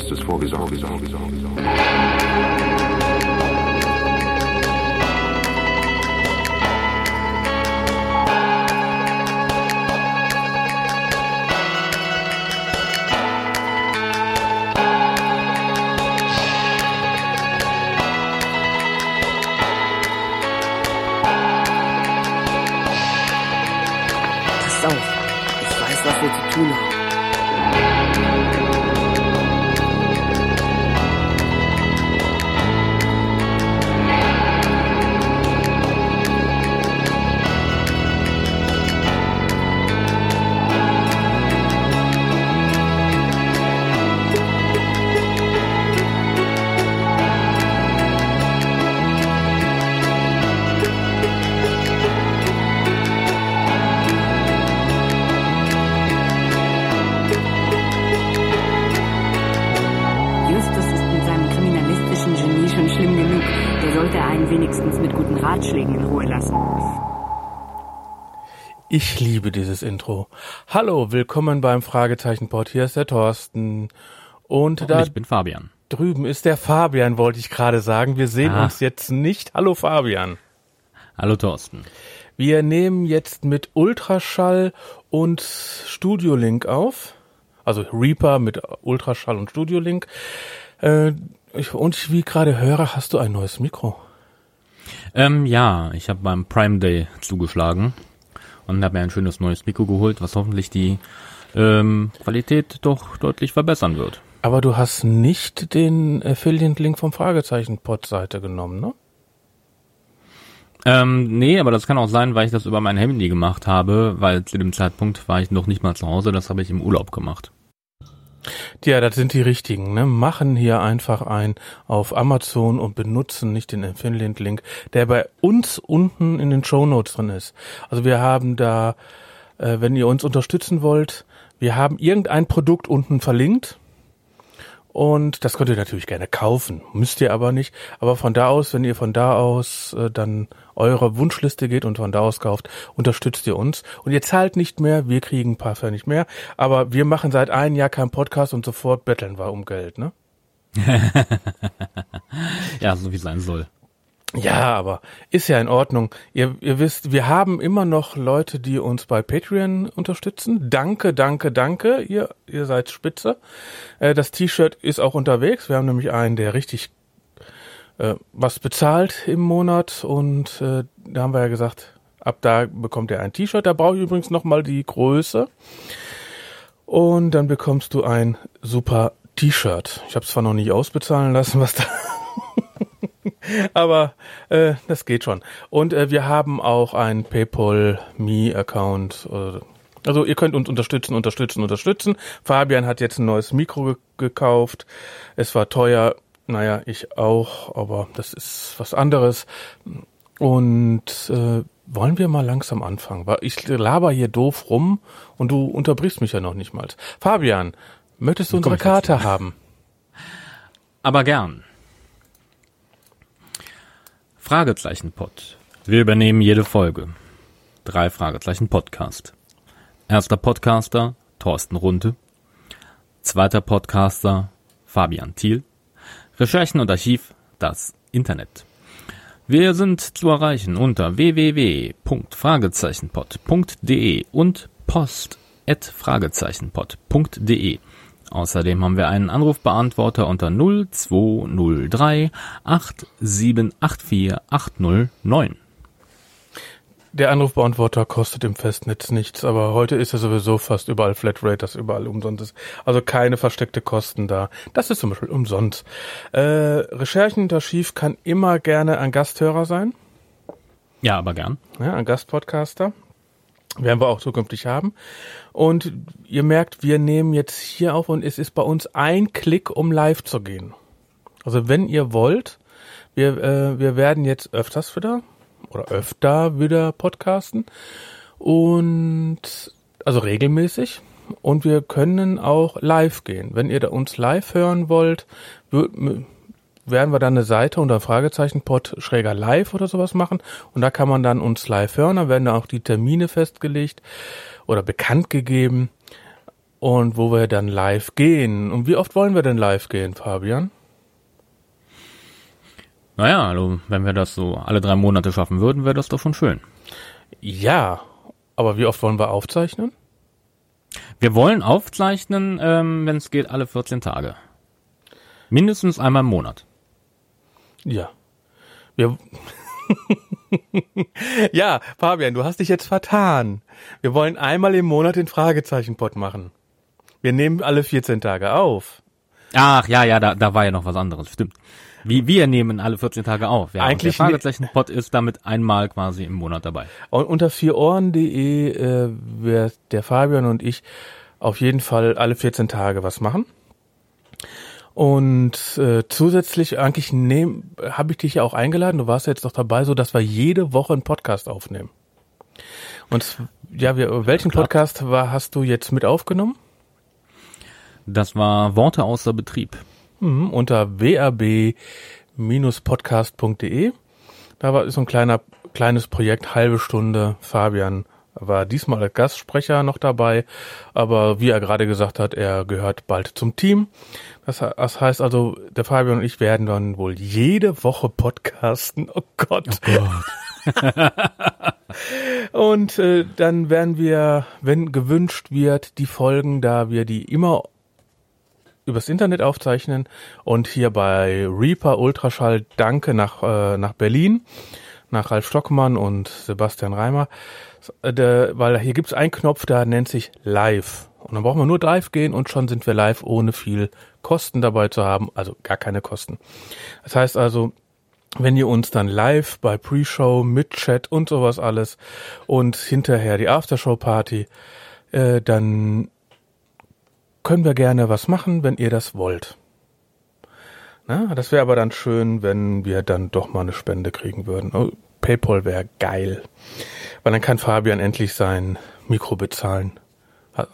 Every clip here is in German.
justice for his own, his own, his own, his own. Hallo, willkommen beim Fragezeichen-Pod. Hier ist der Thorsten. Und Und da ich bin Fabian. drüben ist der Fabian, wollte ich gerade sagen. Wir sehen Ah. uns jetzt nicht. Hallo Fabian. Hallo Thorsten. Wir nehmen jetzt mit Ultraschall und Studiolink auf. Also Reaper mit Ultraschall und Studiolink. Äh, und ich, wie ich gerade höre, hast du ein neues Mikro. Ähm, ja, ich habe beim Prime Day zugeschlagen und habe mir ein schönes neues Mikro geholt, was hoffentlich die ähm, Qualität doch deutlich verbessern wird. Aber du hast nicht den Affiliate-Link vom Fragezeichen-Pod-Seite genommen, ne? Ähm, nee, aber das kann auch sein, weil ich das über mein Handy gemacht habe, weil zu dem Zeitpunkt war ich noch nicht mal zu Hause, das habe ich im Urlaub gemacht. Ja, das sind die richtigen, ne? Machen hier einfach ein auf Amazon und benutzen nicht den Affiliate-Link, der bei uns unten in den Show Notes drin ist. Also wir haben da, äh, wenn ihr uns unterstützen wollt, wir haben irgendein Produkt unten verlinkt. Und das könnt ihr natürlich gerne kaufen, müsst ihr aber nicht. Aber von da aus, wenn ihr von da aus äh, dann eure Wunschliste geht und von da aus kauft, unterstützt ihr uns. Und ihr zahlt nicht mehr, wir kriegen ein paar Pfennig mehr. Aber wir machen seit einem Jahr keinen Podcast und sofort betteln wir um Geld, ne? Ja, so wie es sein soll. Ja, aber ist ja in Ordnung. Ihr, ihr wisst, wir haben immer noch Leute, die uns bei Patreon unterstützen. Danke, danke, danke. Ihr, ihr seid spitze. Äh, das T-Shirt ist auch unterwegs. Wir haben nämlich einen, der richtig äh, was bezahlt im Monat und äh, da haben wir ja gesagt, ab da bekommt er ein T-Shirt. Da brauche ich übrigens nochmal die Größe. Und dann bekommst du ein super T-Shirt. Ich habe zwar noch nicht ausbezahlen lassen, was da aber äh, das geht schon. Und äh, wir haben auch einen PayPal Me Account. Äh, also ihr könnt uns unterstützen, unterstützen, unterstützen. Fabian hat jetzt ein neues Mikro ge gekauft. Es war teuer. Naja, ich auch, aber das ist was anderes. Und äh, wollen wir mal langsam anfangen? Weil ich laber hier doof rum und du unterbrichst mich ja noch nicht mal. Fabian, möchtest du unsere. Karte haben? Aber gern. Fragezeichen-Pod. Wir übernehmen jede Folge. Drei Fragezeichen Podcast. Erster Podcaster Thorsten Runte. Zweiter Podcaster Fabian Thiel. Recherchen und Archiv das Internet. Wir sind zu erreichen unter www.fragezeichenpod.de und post@fragezeichenpod.de. Außerdem haben wir einen Anrufbeantworter unter 0203 8784 809. Der Anrufbeantworter kostet im Festnetz nichts, aber heute ist ja sowieso fast überall Flatrate, das überall umsonst ist. Also keine versteckte Kosten da. Das ist zum Beispiel umsonst. Äh, Recherchen und Archiv kann immer gerne ein Gasthörer sein, Ja, aber gern. ja, ein Gastpodcaster. Werden wir auch zukünftig haben. Und ihr merkt, wir nehmen jetzt hier auf und es ist bei uns ein Klick, um live zu gehen. Also wenn ihr wollt, wir, äh, wir werden jetzt öfters wieder oder öfter wieder podcasten und also regelmäßig und wir können auch live gehen. Wenn ihr da uns live hören wollt, werden wir dann eine Seite unter Fragezeichen-Pod schräger live oder sowas machen und da kann man dann uns live hören, da werden da auch die Termine festgelegt oder bekannt gegeben. und wo wir dann live gehen. Und wie oft wollen wir denn live gehen, Fabian? Naja, also wenn wir das so alle drei Monate schaffen würden, wäre das doch schon schön. Ja, aber wie oft wollen wir aufzeichnen? Wir wollen aufzeichnen, ähm, wenn es geht, alle 14 Tage. Mindestens einmal im Monat. Ja. Wir ja, Fabian, du hast dich jetzt vertan. Wir wollen einmal im Monat den Fragezeichenpot machen. Wir nehmen alle 14 Tage auf. Ach ja, ja, da, da war ja noch was anderes, stimmt. Wie wir nehmen alle 14 Tage auf. Ja, Eigentlich der Fragezeichen-Pod ist damit einmal quasi im Monat dabei. Und unter vierohren.de äh, wird der Fabian und ich auf jeden Fall alle 14 Tage was machen. Und äh, zusätzlich eigentlich nehm, habe ich dich ja auch eingeladen, du warst ja jetzt doch dabei, so dass wir jede Woche einen Podcast aufnehmen. Und ja, wir, welchen. Podcast war, hast du jetzt mit aufgenommen? Das war Worte außer Betrieb. Mhm, unter wab-podcast.de. Da war so ein kleiner kleines Projekt, halbe Stunde. Fabian war diesmal als Gastsprecher noch dabei, aber wie er gerade gesagt hat, er gehört bald zum Team. Das, das heißt also, der Fabian und ich werden dann wohl jede Woche podcasten. Oh Gott. Und äh, dann werden wir, wenn gewünscht wird, die Folgen, da wir die immer übers Internet aufzeichnen und hier bei Reaper Ultraschall Danke nach, äh, nach Berlin, nach Ralf Stockmann und Sebastian Reimer, der, weil hier gibt's einen Knopf, der nennt sich Live. Und dann brauchen wir nur live gehen und schon sind wir live, ohne viel Kosten dabei zu haben, also gar keine Kosten. Das heißt also, wenn ihr uns dann live bei Pre-Show mit Chat und sowas alles und hinterher die Aftershow-Party, äh, dann können wir gerne was machen, wenn ihr das wollt. Na, das wäre aber dann schön, wenn wir dann doch mal eine Spende kriegen würden. PayPal wäre geil. Weil dann kann Fabian endlich sein Mikro bezahlen.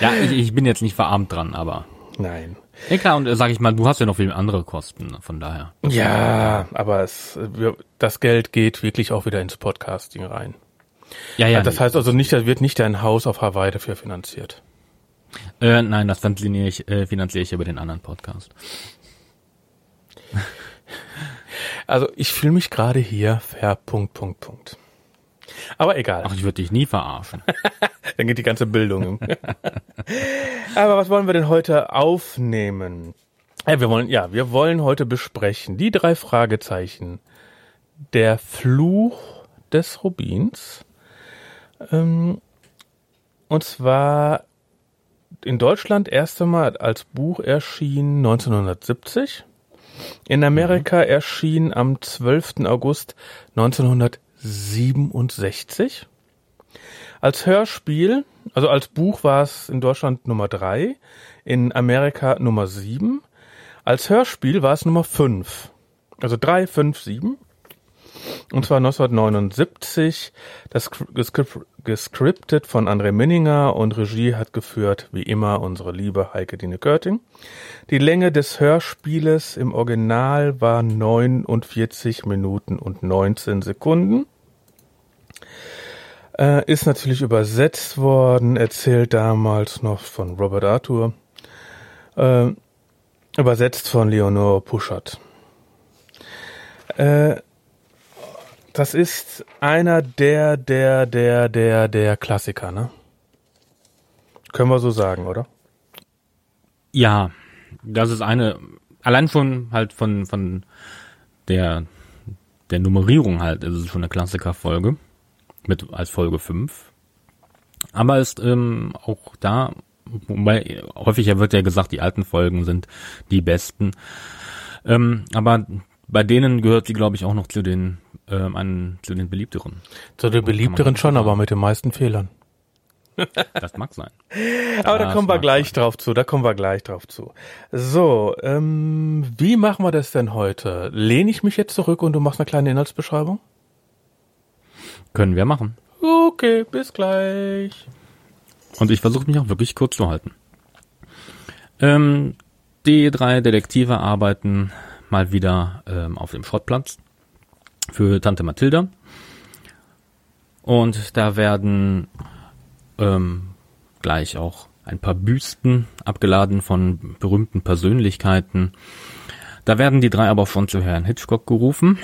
Ja, ich, ich bin jetzt nicht verarmt dran, aber. Nein. Ja klar, und äh, sag ich mal, du hast ja noch viel andere Kosten, von daher. Ja, aber es, das Geld geht wirklich auch wieder ins Podcasting rein. Ja, ja. das nee. heißt also nicht, da wird nicht dein Haus auf Hawaii dafür finanziert. Äh, nein, das finanziere ich, äh, finanziere ich über den anderen Podcast. Also ich fühle mich gerade hier ver Punkt, Punkt, Punkt. Aber egal. Ach, ich würde dich nie verarschen. Dann geht die ganze Bildung. Aber was wollen wir denn heute aufnehmen? Ja, wir wollen, ja, wir wollen heute besprechen die drei Fragezeichen. Der Fluch des Rubins. Ähm, und zwar in Deutschland erst einmal als Buch erschien 1970. In Amerika erschien am 12. August 1967. Als Hörspiel, also als Buch war es in Deutschland Nummer drei, in Amerika Nummer sieben. Als Hörspiel war es Nummer fünf. Also drei, fünf, sieben. Und zwar 1979, das gescriptet von André Minninger und Regie hat geführt, wie immer, unsere liebe Heike Dine Körting. Die Länge des Hörspieles im Original war 49 Minuten und 19 Sekunden. Äh, ist natürlich übersetzt worden, erzählt damals noch von Robert Arthur, äh, übersetzt von Leonore Puschert. Äh, das ist einer der, der, der, der, der Klassiker, ne? Können wir so sagen, oder? Ja, das ist eine, allein schon halt von, von der, der Nummerierung halt, ist es schon eine Klassikerfolge. Mit, als Folge 5. Aber ist, ähm, auch da, wobei, häufiger wird ja gesagt, die alten Folgen sind die besten. Ähm, aber bei denen gehört sie, glaube ich, auch noch zu den, ähm, an, zu den beliebteren. Zu den beliebteren schon, aber mit den meisten Fehlern. Das mag sein. Aber da kommen wir gleich drauf zu, da kommen wir gleich drauf zu. So, ähm, wie machen wir das denn heute? Lehne ich mich jetzt zurück und du machst eine kleine Inhaltsbeschreibung? Können wir machen. Okay, bis gleich. Und ich versuche mich auch wirklich kurz zu halten. Ähm, die drei Detektive arbeiten mal wieder ähm, auf dem Schrottplatz für Tante Mathilda. Und da werden ähm, gleich auch ein paar Büsten abgeladen von berühmten Persönlichkeiten. Da werden die drei aber schon zu Herrn Hitchcock gerufen.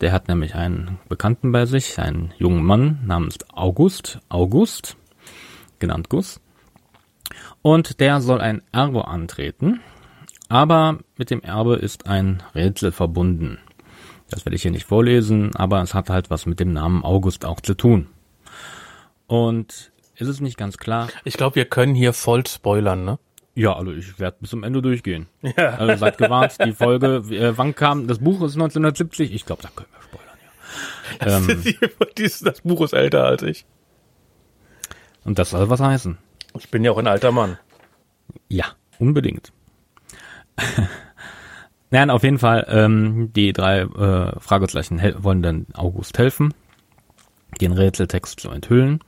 Der hat nämlich einen Bekannten bei sich, einen jungen Mann namens August, August, genannt Gus. Und der soll ein Erbe antreten, aber mit dem Erbe ist ein Rätsel verbunden. Das werde ich hier nicht vorlesen, aber es hat halt was mit dem Namen August auch zu tun. Und ist es nicht ganz klar? Ich glaube, wir können hier voll spoilern, ne? Ja, also ich werde bis zum Ende durchgehen. Ja. Also seid gewarnt, die Folge, äh, wann kam, das Buch ist 1970, ich glaube, da können wir spoilern, ja. Das, ähm, das Buch ist älter als ich. Und das soll was heißen. Ich bin ja auch ein alter Mann. Ja, unbedingt. Nein, auf jeden Fall, ähm, die drei äh, Fragezeichen wollen dann August helfen, den Rätseltext zu enthüllen.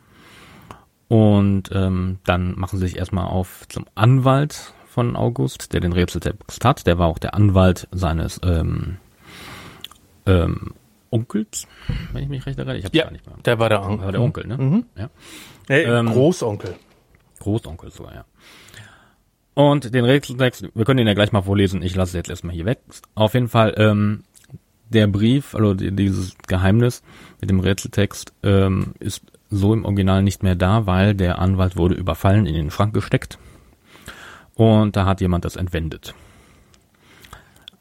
Und ähm, dann machen sie sich erstmal auf zum Anwalt von August, der den Rätseltext hat. Der war auch der Anwalt seines ähm, ähm, Onkels, wenn ich mich recht erinnere. Ich hab's ja, gar nicht mehr. Der war der, On war der Onkel, ne? Mhm. Ja. Hey, ähm, Großonkel. Großonkel sogar, ja. Und den Rätseltext, wir können den ja gleich mal vorlesen. Ich lasse jetzt erstmal hier weg. Auf jeden Fall, ähm, der Brief, also dieses Geheimnis mit dem Rätseltext, ähm, ist so im Original nicht mehr da, weil der Anwalt wurde überfallen, in den Schrank gesteckt und da hat jemand das entwendet.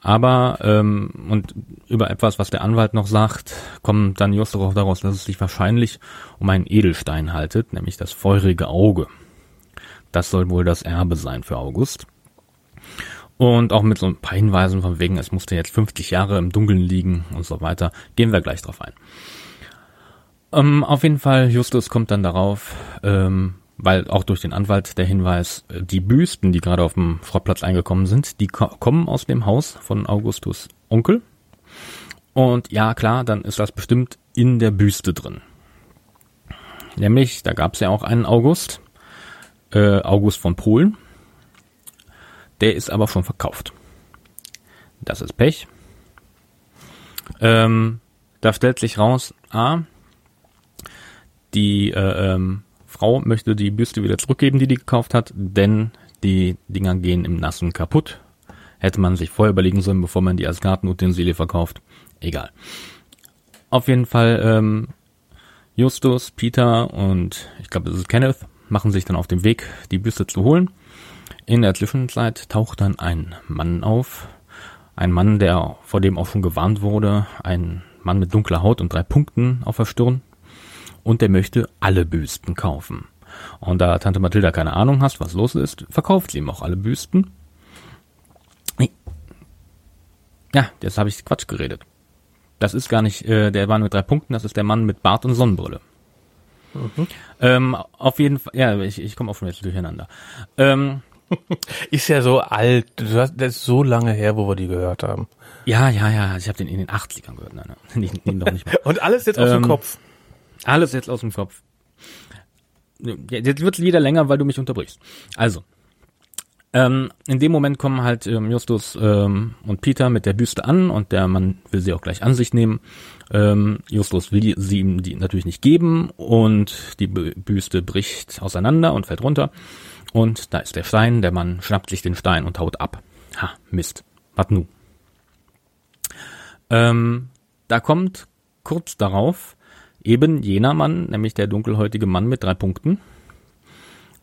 Aber ähm, und über etwas, was der Anwalt noch sagt, kommt dann just daraus, dass es sich wahrscheinlich um einen Edelstein haltet, nämlich das feurige Auge. Das soll wohl das Erbe sein für August. Und auch mit so ein paar Hinweisen von wegen, es musste jetzt 50 Jahre im Dunkeln liegen und so weiter, gehen wir gleich drauf ein. Ähm, auf jeden Fall, Justus kommt dann darauf, ähm, weil auch durch den Anwalt der Hinweis, äh, die Büsten, die gerade auf dem Schrottplatz eingekommen sind, die ko kommen aus dem Haus von Augustus Onkel. Und ja, klar, dann ist das bestimmt in der Büste drin. Nämlich, da gab es ja auch einen August, äh, August von Polen. Der ist aber schon verkauft. Das ist Pech. Ähm, da stellt sich raus, A, die äh, ähm, Frau möchte die Büste wieder zurückgeben, die die gekauft hat, denn die Dinger gehen im Nassen kaputt. Hätte man sich vorher überlegen sollen, bevor man die als Gartenutensilie verkauft. Egal. Auf jeden Fall ähm, Justus, Peter und ich glaube, es ist Kenneth, machen sich dann auf den Weg, die Büste zu holen. In der Zwischenzeit taucht dann ein Mann auf. Ein Mann, der vor dem auch schon gewarnt wurde. Ein Mann mit dunkler Haut und drei Punkten auf der Stirn und der möchte alle Büsten kaufen. Und da Tante Mathilda keine Ahnung hast, was los ist, verkauft sie ihm auch alle Büsten. Ja, jetzt habe ich Quatsch geredet. Das ist gar nicht äh, der Mann mit drei Punkten, das ist der Mann mit Bart und Sonnenbrille. Mhm. Ähm, auf jeden Fall, ja, ich, ich komme auch schon jetzt durcheinander. Ähm, ist ja so alt, das ist so lange her, wo wir die gehört haben. Ja, ja, ja, ich habe den in den 80ern gehört. Nein, nein, nicht, noch nicht mehr. Und alles jetzt aus ähm, dem Kopf. Alles jetzt aus dem Kopf. Jetzt wird es wieder länger, weil du mich unterbrichst. Also, ähm, in dem Moment kommen halt ähm, Justus ähm, und Peter mit der Büste an und der Mann will sie auch gleich an sich nehmen. Ähm, Justus will sie ihm die natürlich nicht geben und die Büste bricht auseinander und fällt runter. Und da ist der Stein, der Mann schnappt sich den Stein und haut ab. Ha, Mist. Was nu? Ähm, da kommt kurz darauf eben jener Mann, nämlich der dunkelhäutige Mann mit drei Punkten.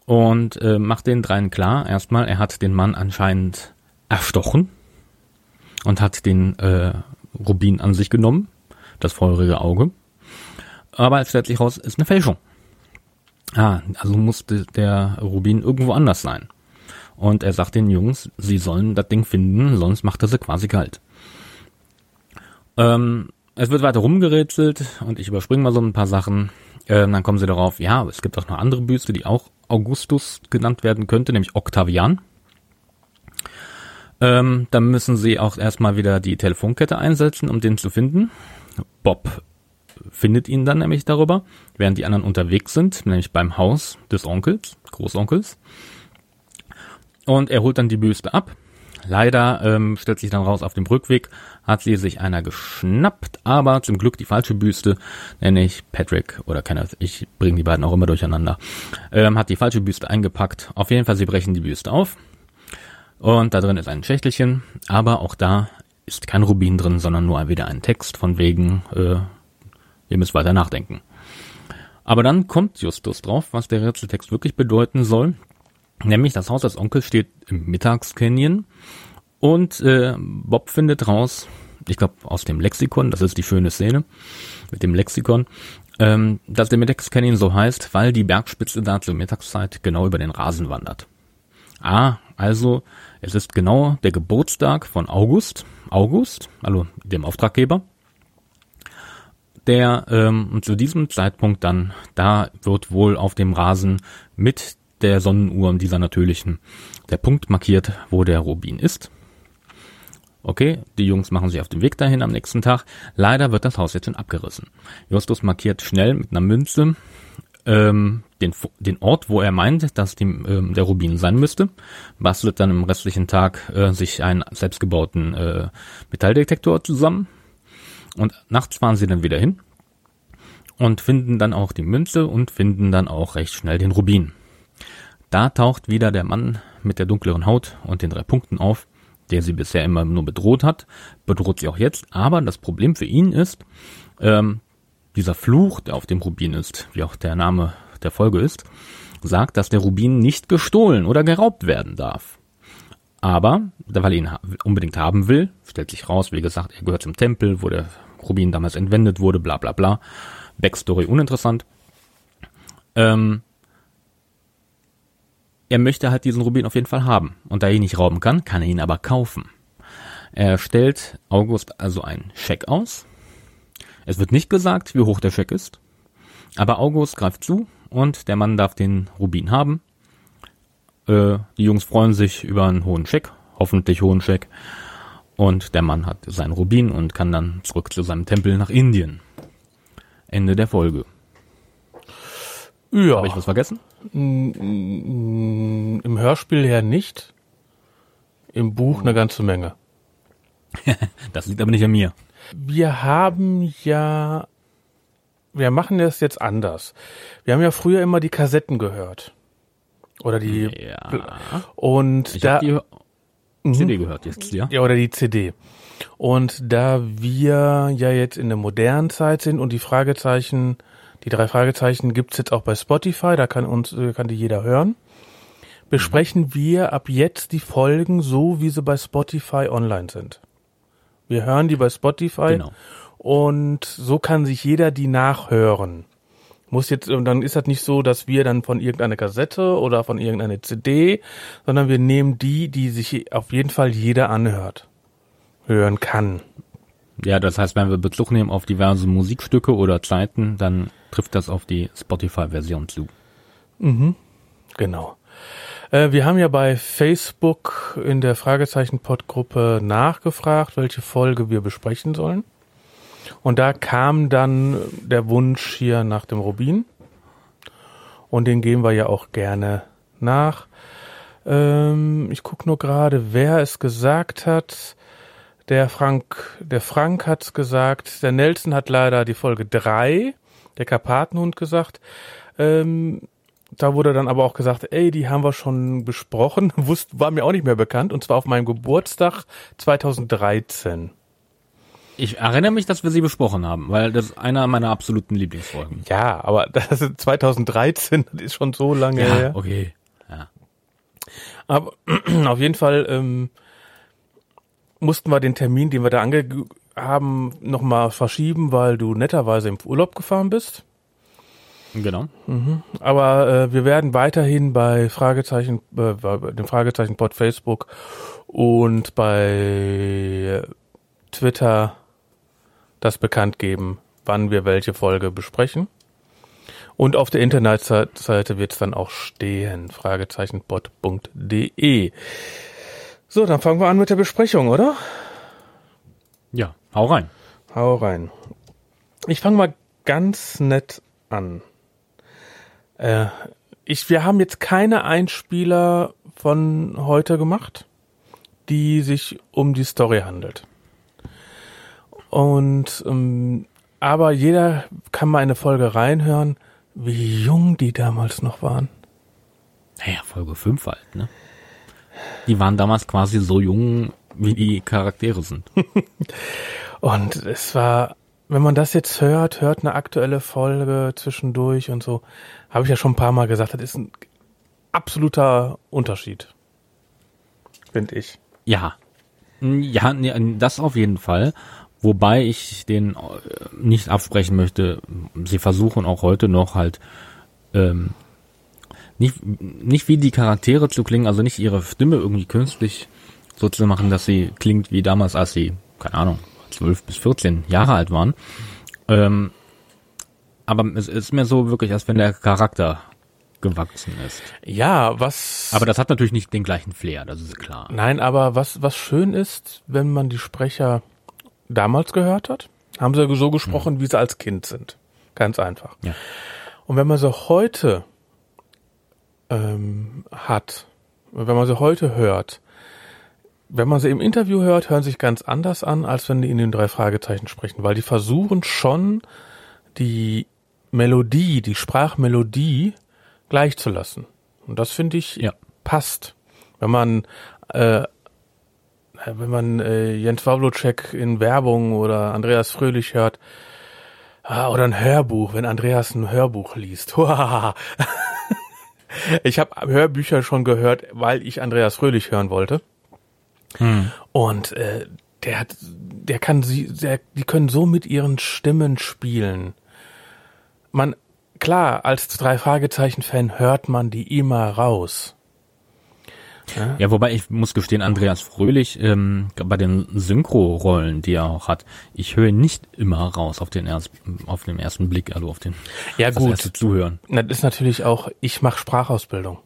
Und äh, macht den dreien klar, erstmal, er hat den Mann anscheinend erstochen und hat den äh, Rubin an sich genommen, das feurige Auge. Aber es stellt sich raus, ist eine Fälschung. Ah, also musste der Rubin irgendwo anders sein. Und er sagt den Jungs, sie sollen das Ding finden, sonst macht er sie quasi kalt. Ähm, es wird weiter rumgerätselt und ich überspringe mal so ein paar Sachen. Ähm, dann kommen sie darauf, ja, es gibt auch noch andere Büste, die auch Augustus genannt werden könnte, nämlich Octavian. Ähm, dann müssen sie auch erstmal wieder die Telefonkette einsetzen, um den zu finden. Bob findet ihn dann nämlich darüber, während die anderen unterwegs sind, nämlich beim Haus des Onkels, Großonkels. Und er holt dann die Büste ab, Leider ähm, stellt sich dann raus, auf dem Rückweg hat sie sich einer geschnappt, aber zum Glück die falsche Büste, nenne ich Patrick oder Kenneth, ich bringe die beiden auch immer durcheinander, ähm, hat die falsche Büste eingepackt. Auf jeden Fall, sie brechen die Büste auf und da drin ist ein Schächtelchen, aber auch da ist kein Rubin drin, sondern nur wieder ein Text von wegen, äh, ihr müsst weiter nachdenken. Aber dann kommt Justus drauf, was der Rätseltext wirklich bedeuten soll. Nämlich das Haus des Onkels steht im Mittagscanyon und äh, Bob findet raus, ich glaube aus dem Lexikon, das ist die schöne Szene mit dem Lexikon, ähm, dass der Mittagscanyon so heißt, weil die Bergspitze da zur Mittagszeit genau über den Rasen wandert. Ah, also es ist genau der Geburtstag von August, August, also dem Auftraggeber, der ähm, zu diesem Zeitpunkt dann, da wird wohl auf dem Rasen mit der Sonnenuhr, dieser natürlichen, der Punkt markiert, wo der Rubin ist. Okay, die Jungs machen sich auf den Weg dahin am nächsten Tag. Leider wird das Haus jetzt schon abgerissen. Justus markiert schnell mit einer Münze ähm, den, den Ort, wo er meint, dass die, ähm, der Rubin sein müsste, bastelt dann im restlichen Tag äh, sich einen selbstgebauten äh, Metalldetektor zusammen und nachts fahren sie dann wieder hin und finden dann auch die Münze und finden dann auch recht schnell den Rubin. Da taucht wieder der Mann mit der dunkleren Haut und den drei Punkten auf, der sie bisher immer nur bedroht hat, bedroht sie auch jetzt. Aber das Problem für ihn ist, ähm, dieser Fluch, der auf dem Rubin ist, wie auch der Name der Folge ist, sagt, dass der Rubin nicht gestohlen oder geraubt werden darf. Aber, weil er ihn unbedingt haben will, stellt sich raus, wie gesagt, er gehört zum Tempel, wo der Rubin damals entwendet wurde, bla bla bla. Backstory uninteressant. Ähm, er möchte halt diesen Rubin auf jeden Fall haben. Und da er ihn nicht rauben kann, kann er ihn aber kaufen. Er stellt August also einen Scheck aus. Es wird nicht gesagt, wie hoch der Scheck ist. Aber August greift zu und der Mann darf den Rubin haben. Äh, die Jungs freuen sich über einen hohen Scheck, hoffentlich hohen Scheck. Und der Mann hat seinen Rubin und kann dann zurück zu seinem Tempel nach Indien. Ende der Folge. Ja. Habe ich was vergessen? Im Hörspiel her nicht. Im Buch eine ganze Menge. das liegt aber nicht an mir. Wir haben ja, wir machen das jetzt anders. Wir haben ja früher immer die Kassetten gehört. Oder die, Ja. und Ich da, die CD gehört jetzt, ja? ja, oder die CD. Und da wir ja jetzt in der modernen Zeit sind und die Fragezeichen, die drei Fragezeichen gibt's jetzt auch bei Spotify, da kann uns, äh, kann die jeder hören, besprechen wir ab jetzt die Folgen so, wie sie bei Spotify online sind. Wir hören die bei Spotify Genau. und so kann sich jeder die nachhören. Muss jetzt, und dann ist das nicht so, dass wir dann von irgendeiner Kassette oder von irgendeiner CD, sondern wir nehmen die, die sich auf jeden Fall jeder anhört, hören kann. Ja, das heißt, wenn wir Bezug nehmen auf diverse Musikstücke oder Zeiten, dann trifft das auf die Spotify-Version zu. Genau. Äh, wir haben ja bei Facebook in der Fragezeichen-Pod-Gruppe nachgefragt, welche Folge wir besprechen sollen. Und da kam dann der Wunsch hier nach dem Rubin. Und den gehen wir ja auch gerne nach. Ähm, ich gucke nur gerade, wer es gesagt hat. Der Frank, der Frank hat's gesagt. Der Nelson hat leider die Folge drei, der Karpatenhund gesagt. Ähm, da wurde dann aber auch gesagt, ey, die haben wir schon besprochen, wusste, war mir auch nicht mehr bekannt, und zwar auf meinem Geburtstag 2013. Ich erinnere mich, dass wir sie besprochen haben, weil das ist einer meiner absoluten Lieblingsfolgen. Ja, aber das ist 2013, das ist schon so lange her. okay. Ja. Aber auf jeden Fall ähm, mussten wir den Termin, den wir da ange haben, nochmal verschieben, weil du netterweise im Urlaub gefahren bist. Genau. Aber äh, wir werden weiterhin bei Fragezeichen, äh, bei dem Fragezeichen Pod Facebook und bei Twitter das bekannt geben, wann wir welche Folge besprechen. Und auf der Internetseite wird es dann auch stehen, fragezeichenbot.de. So, dann fangen wir an mit der Besprechung, oder? Ja, hau rein. Hau rein. Ich fange mal ganz nett an. Äh, ich, wir haben jetzt keine Einspieler von heute gemacht. die sich um die Story handelt. Und ähm, aber jeder kann mal eine Folge reinhören, wie jung die damals noch waren. Naja, Folge 5 halt, ne? Die waren damals quasi so jung, wie die Charaktere sind. Und es war, wenn man das jetzt hört, hört eine aktuelle Folge zwischendurch und so, habe ich ja schon ein paar Mal gesagt, das ist ein absoluter Unterschied. Finde ich. Ja. Ja, nee, das auf jeden Fall. Wobei ich den äh, nicht absprechen möchte. Sie versuchen auch heute noch halt ähm, nicht, nicht wie die Charaktere zu klingen, also nicht ihre Stimme irgendwie künstlich so zu machen, dass sie klingt wie damals, als sie, keine Ahnung, 12 bis 14 Jahre alt waren. Ähm, aber es ist mir so wirklich, als wenn der Charakter gewachsen ist. Ja, was. Aber das hat natürlich nicht den gleichen Flair, das ist klar. Nein, aber was, was schön ist, wenn man die Sprecher damals gehört hat, haben sie so gesprochen, hm. wie sie als Kind sind. Ganz einfach. Ja. Und wenn man sie heute ähm, hat, wenn man sie heute hört, wenn man sie im Interview hört, hören sich ganz anders an, als wenn die in den drei Fragezeichen sprechen, weil die versuchen schon die Melodie, die Sprachmelodie gleichzulassen. Und das finde ich ja. passt. Wenn man äh, wenn man äh, Jens Wawlocek in Werbung oder Andreas Fröhlich hört, ah, oder ein Hörbuch, wenn Andreas ein Hörbuch liest. ich habe Hörbücher schon gehört, weil ich Andreas Fröhlich hören wollte. Hm. Und äh, der hat, der kann sie, der, die können so mit ihren Stimmen spielen. Man, klar, als drei Fragezeichen Fan hört man die immer raus. Ja? ja, wobei ich muss gestehen, Andreas Fröhlich ähm, bei den Synchro-Rollen, die er auch hat, ich höre nicht immer raus auf den ersten, auf den ersten Blick, also auf den ja, gut. erste Zuhören. Das ist natürlich auch, ich mache Sprachausbildung.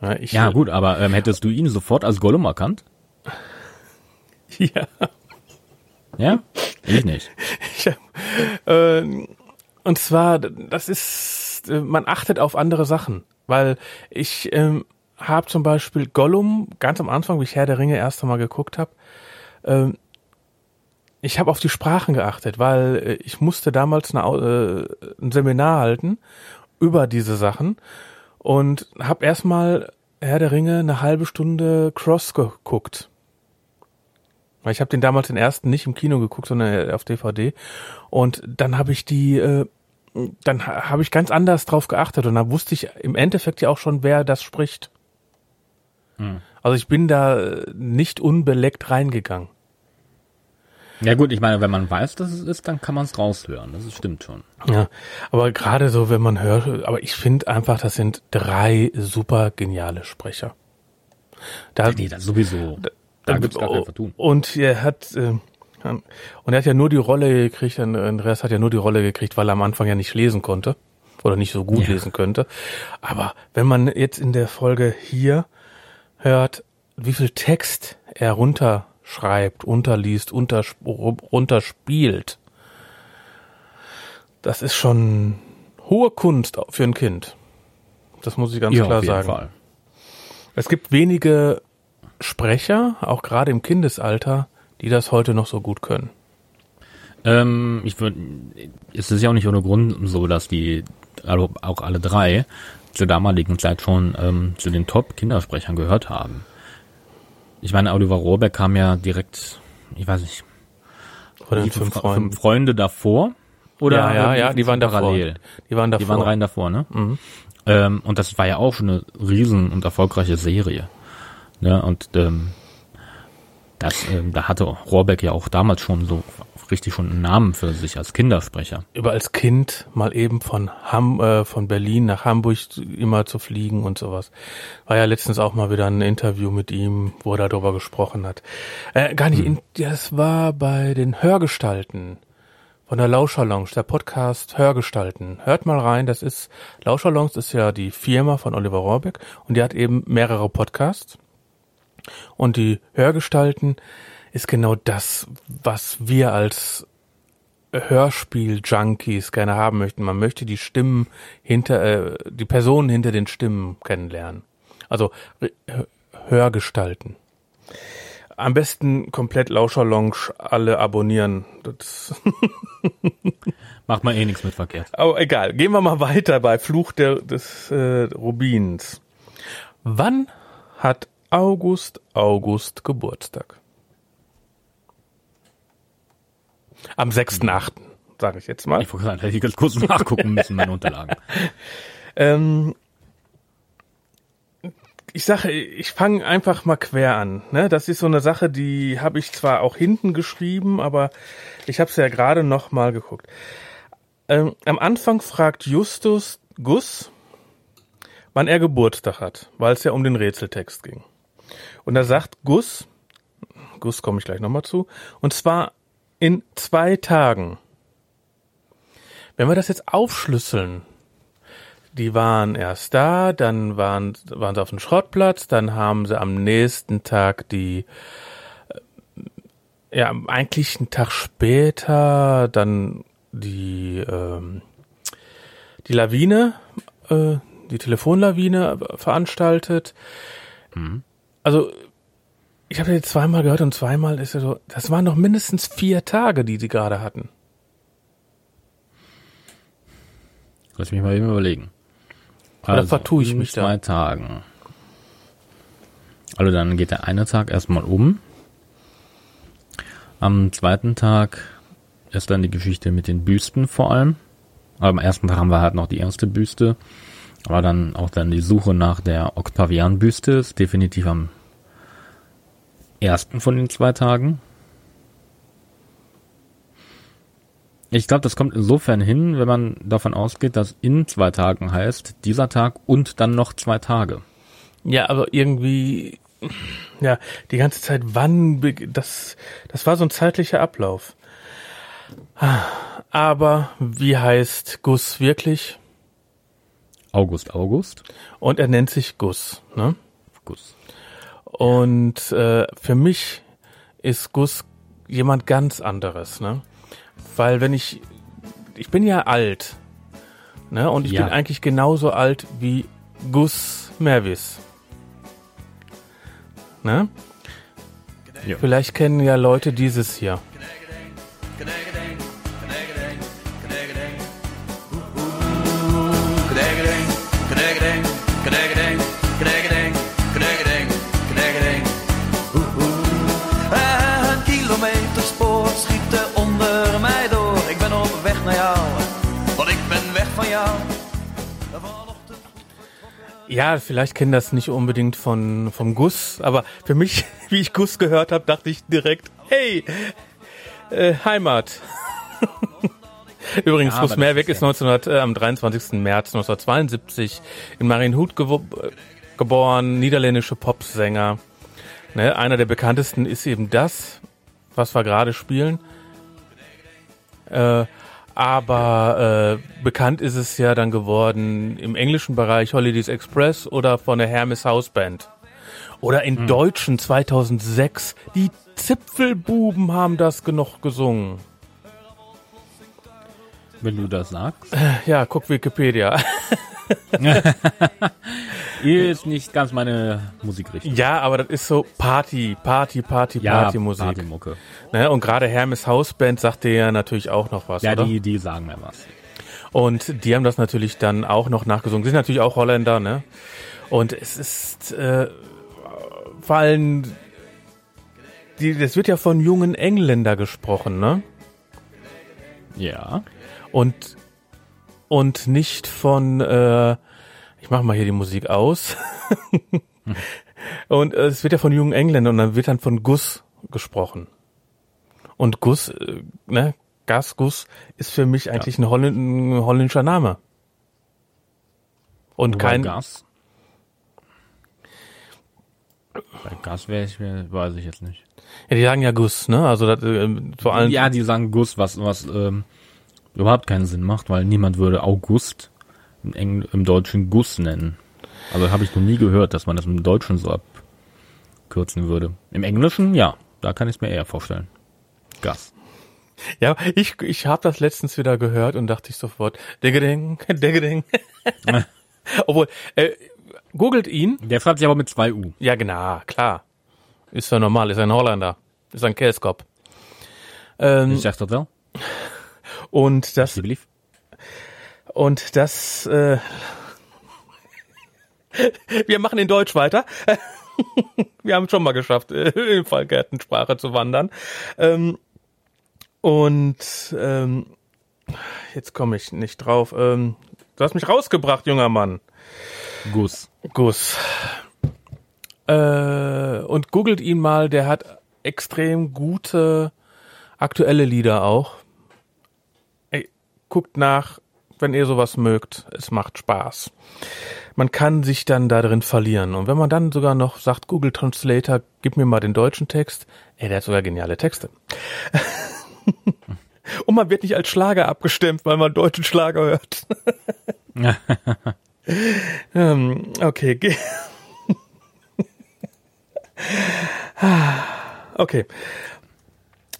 Ja, ich, ja gut, aber ähm, hättest du ihn sofort als Gollum erkannt? Ja. Ja? Ich nicht. Ich hab, äh, und zwar, das ist, äh, man achtet auf andere Sachen, weil ich ähm, habe zum Beispiel Gollum ganz am Anfang, wie ich Herr der Ringe erst einmal geguckt habe, ähm, ich habe auf die Sprachen geachtet, weil äh, ich musste damals eine, äh, ein Seminar halten über diese Sachen und habe erstmal Herr der Ringe eine halbe Stunde Cross geguckt. Weil ich habe den damals den ersten nicht im Kino geguckt, sondern auf DVD. Und dann habe ich die, äh, dann habe ich ganz anders drauf geachtet und dann wusste ich im Endeffekt ja auch schon, wer das spricht. Hm. Also ich bin da nicht unbeleckt reingegangen. Ja gut, ich meine, wenn man weiß, dass es ist, dann kann man es raushören. Das stimmt schon. Ja, aber gerade so, wenn man hört, aber ich finde einfach, das sind drei super geniale Sprecher. Da, nee, das sowieso. Da, da gibt's gar kein Vertun. Und er hat äh, und er hat ja nur die Rolle gekriegt, Andreas hat ja nur die Rolle gekriegt, weil er am Anfang ja nicht lesen konnte oder nicht so gut ja. lesen könnte. Aber wenn man jetzt in der Folge hier hört, wie viel Text er runterschreibt, unterliest, untersp runterspielt, das ist schon hohe Kunst für ein Kind. Das muss ich ganz ja, klar auf jeden sagen. Fall. Es gibt wenige Sprecher, auch gerade im Kindesalter, die das heute noch so gut können. Ähm, ich würde, es ist ja auch nicht ohne Grund so, dass die also auch alle drei zur damaligen Zeit schon ähm, zu den Top-Kindersprechern gehört haben. Ich meine, Oliver Rohrbeck kam ja direkt, ich weiß nicht, oder die fünf, Freunde. fünf Freunde davor oder ja, ja, ja, die waren parallel. Davor. Die waren davor. Die waren rein davor, ne? Mhm. Ähm, und das war ja auch schon eine riesen und erfolgreiche Serie. Ne? Und ähm, das, ähm, da hatte Rohrbeck ja auch damals schon so richtig schon einen Namen für sich als Kindersprecher. Über als Kind mal eben von Ham, äh, von Berlin nach Hamburg immer zu fliegen und sowas. War ja letztens auch mal wieder ein Interview mit ihm, wo er darüber gesprochen hat. Äh, gar nicht, hm. in, das war bei den Hörgestalten von der Lauscherlounge, der Podcast Hörgestalten. Hört mal rein, das ist, Lauscherlounge ist ja die Firma von Oliver Rohrbeck und die hat eben mehrere Podcasts. Und die Hörgestalten, ist genau das, was wir als Hörspiel-Junkies gerne haben möchten. Man möchte die Stimmen hinter, äh, die Personen hinter den Stimmen kennenlernen. Also Hörgestalten. Am besten komplett Lauscher-Lounge alle abonnieren. Das Macht man eh nichts mit verkehrt. Aber egal, gehen wir mal weiter bei Fluch der, des äh, Rubins. Wann hat August August Geburtstag? Am 6.8., sage ich jetzt mal. Ich wollte hätte ich ganz kurz nachgucken müssen, meine Unterlagen. Ähm, ich sage, ich fange einfach mal quer an. Ne? Das ist so eine Sache, die habe ich zwar auch hinten geschrieben, aber ich habe es ja gerade noch mal geguckt. Ähm, am Anfang fragt Justus Gus, wann er Geburtstag hat, weil es ja um den Rätseltext ging. Und da sagt Gus, Gus komme ich gleich nochmal zu, und zwar in zwei Tagen. Wenn wir das jetzt aufschlüsseln, die waren erst da, dann waren, waren sie auf dem Schrottplatz, dann haben sie am nächsten Tag die, äh, ja, eigentlich einen Tag später dann die, ähm, die Lawine, äh, die Telefonlawine veranstaltet. Also, ich habe jetzt zweimal gehört und zweimal ist ja so, das waren noch mindestens vier Tage, die sie gerade hatten. Lass mich mal eben überlegen. Oder vertue ich mich da? zwei Tagen. Also dann geht der eine Tag erstmal um. Am zweiten Tag ist dann die Geschichte mit den Büsten vor allem. Aber am ersten Tag haben wir halt noch die erste Büste. Aber dann auch dann die Suche nach der Octavian-Büste ist definitiv am ersten von den zwei Tagen. Ich glaube, das kommt insofern hin, wenn man davon ausgeht, dass in zwei Tagen heißt, dieser Tag und dann noch zwei Tage. Ja, aber irgendwie, ja, die ganze Zeit, wann, das, das war so ein zeitlicher Ablauf. Aber wie heißt Gus wirklich? August, August. Und er nennt sich Gus, ne? Gus. Und äh, für mich ist Gus jemand ganz anderes, ne? Weil wenn ich, ich bin ja alt, ne? Und ich Ja. bin eigentlich genauso alt wie Gus Mervis. Ne? Ja. Vielleicht kennen ja Leute dieses hier. Ja, vielleicht kennen das nicht unbedingt von vom Gus, aber für mich, wie ich Gus gehört habe, dachte ich direkt, hey, äh, Heimat. Übrigens, Ja, das Mehrweg ist ist 1900, äh, am 23. März 1972 in Marienhut gewo- äh, geboren, niederländische Popsänger. Ne, einer der bekanntesten ist eben das, was wir gerade spielen. Äh, aber äh, bekannt ist es ja dann geworden im englischen Bereich Holidays Express oder von der Hermes House Band. Oder in deutschen 2006, die Zipfelbuben haben das genug gesungen. Wenn du das sagst. Ja, guck Wikipedia. Ist nicht ganz meine Musikrichtung. Ja, aber das ist so Party, Party, Party, Partymusik. Partymucke. Ne? Und gerade Hermes House Band sagt dir ja natürlich auch noch was, Ja, oder? die, die sagen mir was. Und die haben das natürlich dann auch noch nachgesungen. Die sind natürlich auch Holländer, ne? Und es ist äh, vor allem, die, das wird ja von jungen Engländer gesprochen, ne? Ja. Und und nicht von, äh, ich mach mal hier die Musik aus. und äh, es wird ja von jungen Engländern und dann wird dann von Gus gesprochen. Und Gus, äh, ne, Gas Gus ist für mich eigentlich ein, Holländ ein holländischer Name. Und Wobei kein, Gas. Bei Gas wäre ich, wär, weiß ich jetzt nicht. ja, die sagen ja Gus, ne? Also das, äh, vor allem, Ja, die sagen Gus, was, was ähm, überhaupt keinen Sinn macht, weil niemand würde August im, Engl im Deutschen Gus nennen. Also habe ich noch nie gehört, dass man das im Deutschen so abkürzen würde. Im Englischen, ja, da kann ich es mir eher vorstellen. Gas. ja, ich, ich habe das letztens wieder gehört und dachte ich sofort, Diggeding, Diggeding. Obwohl, äh, googelt ihn, Der schreibt sich aber mit zwei U. Ja, genau, klar. Ist ja normal, ist ein Holländer. Ist ein Käskop. Ähm, Ich sag das wel. und das. Und das, äh, wir machen in Deutsch weiter. wir haben es schon mal geschafft, äh, in Fallgärtensprache zu wandern. Ähm, und ähm, jetzt komme ich nicht drauf. Ähm, du hast mich rausgebracht, junger Mann. Guss. Gus. Äh, und googelt ihn mal, der hat extrem gute aktuelle Lieder auch. Ey, guckt nach, wenn ihr sowas mögt. Es macht Spaß. Man kann sich dann da drin verlieren. Und wenn man dann sogar noch sagt, Google Translator, gib mir mal den deutschen Text, ey, der hat sogar geniale Texte. Und man wird nicht als Schlager abgestimmt, weil man deutschen Schlager hört. ähm, okay. okay.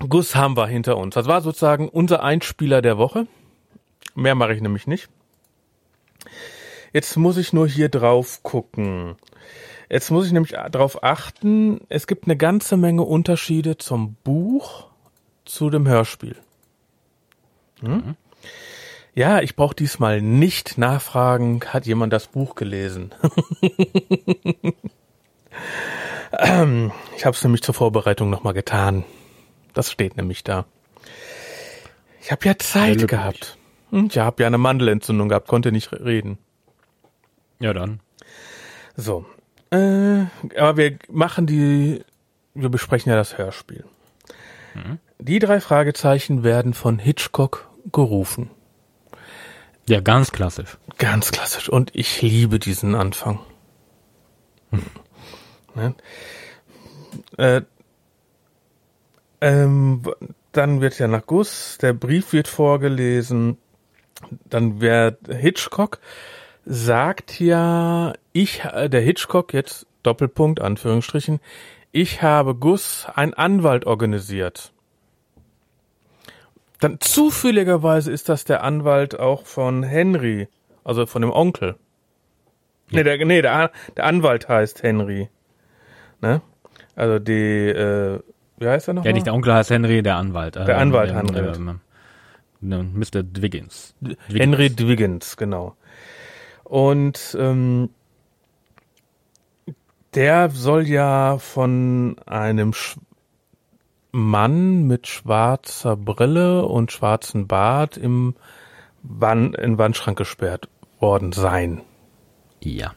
Gus haben wir hinter uns. Das war sozusagen unser Einspieler der Woche. Mehr mache ich nämlich nicht. Jetzt muss ich nur hier drauf gucken. Jetzt muss ich nämlich darauf achten, es gibt eine ganze Menge Unterschiede zum Buch zu dem Hörspiel. Hm? Ja, ich brauche diesmal nicht nachfragen, hat jemand das Buch gelesen? Ähm, ich habe es nämlich zur Vorbereitung nochmal getan. Das steht nämlich da. Ich habe ja Zeit gehabt. Hm, Ich habe ja eine Mandelentzündung gehabt, konnte nicht reden. Ja, dann. So. Äh, aber wir machen die, wir besprechen ja das Hörspiel. Die drei Fragezeichen werden von Hitchcock gerufen. Ja, ganz klassisch. Ganz klassisch. Und ich liebe diesen Anfang. Ne? Äh, ähm, dann wird ja nach Guss, der Brief wird vorgelesen, dann wird Hitchcock sagt ja, ich, äh, der Hitchcock, jetzt Doppelpunkt, Anführungsstrichen, ich habe Guss ein Anwalt organisiert. Dann zufälligerweise ist das der Anwalt auch von Henry, also von dem Onkel. Nee, der, nee der, der Anwalt heißt Henry. Ne? Also die, äh, wie heißt er noch? Ja, nicht der Onkel heißt Henry, der Anwalt. Der Anwalt Henry. Ähm, ähm, Mr. Dwiggins. Henry Dwiggins, genau. Und ähm, der soll ja von einem Sch Mann mit schwarzer Brille und schwarzen Bart im Wand, in Wandschrank gesperrt worden sein. Ja.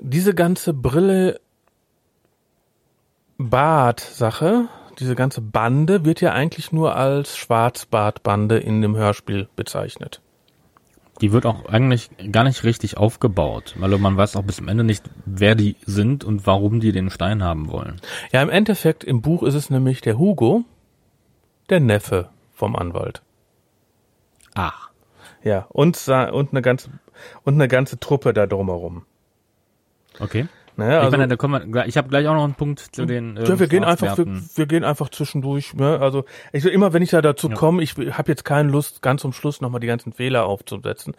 Diese ganze Brille Bart-Sache, diese ganze Bande wird ja eigentlich nur als Schwarzbart-Bande in dem Hörspiel bezeichnet. Die wird auch eigentlich gar nicht richtig aufgebaut, weil man weiß auch bis zum Ende nicht, wer die sind und warum die den Stein haben wollen. Ja, im Endeffekt im Buch ist es nämlich der Hugo, der Neffe vom Anwalt. Ach. Ja, und und eine ganze und eine ganze Truppe da drumherum. Okay. Ne, ich also, meine, da kommen wir, ich habe gleich auch noch einen Punkt zu den ähm, ja, wir gehen einfach, wir, wir gehen einfach zwischendurch. Ne? Also ich immer, wenn ich da dazu Ja. komme, ich habe jetzt keine Lust, ganz zum Schluss nochmal die ganzen Fehler aufzusetzen.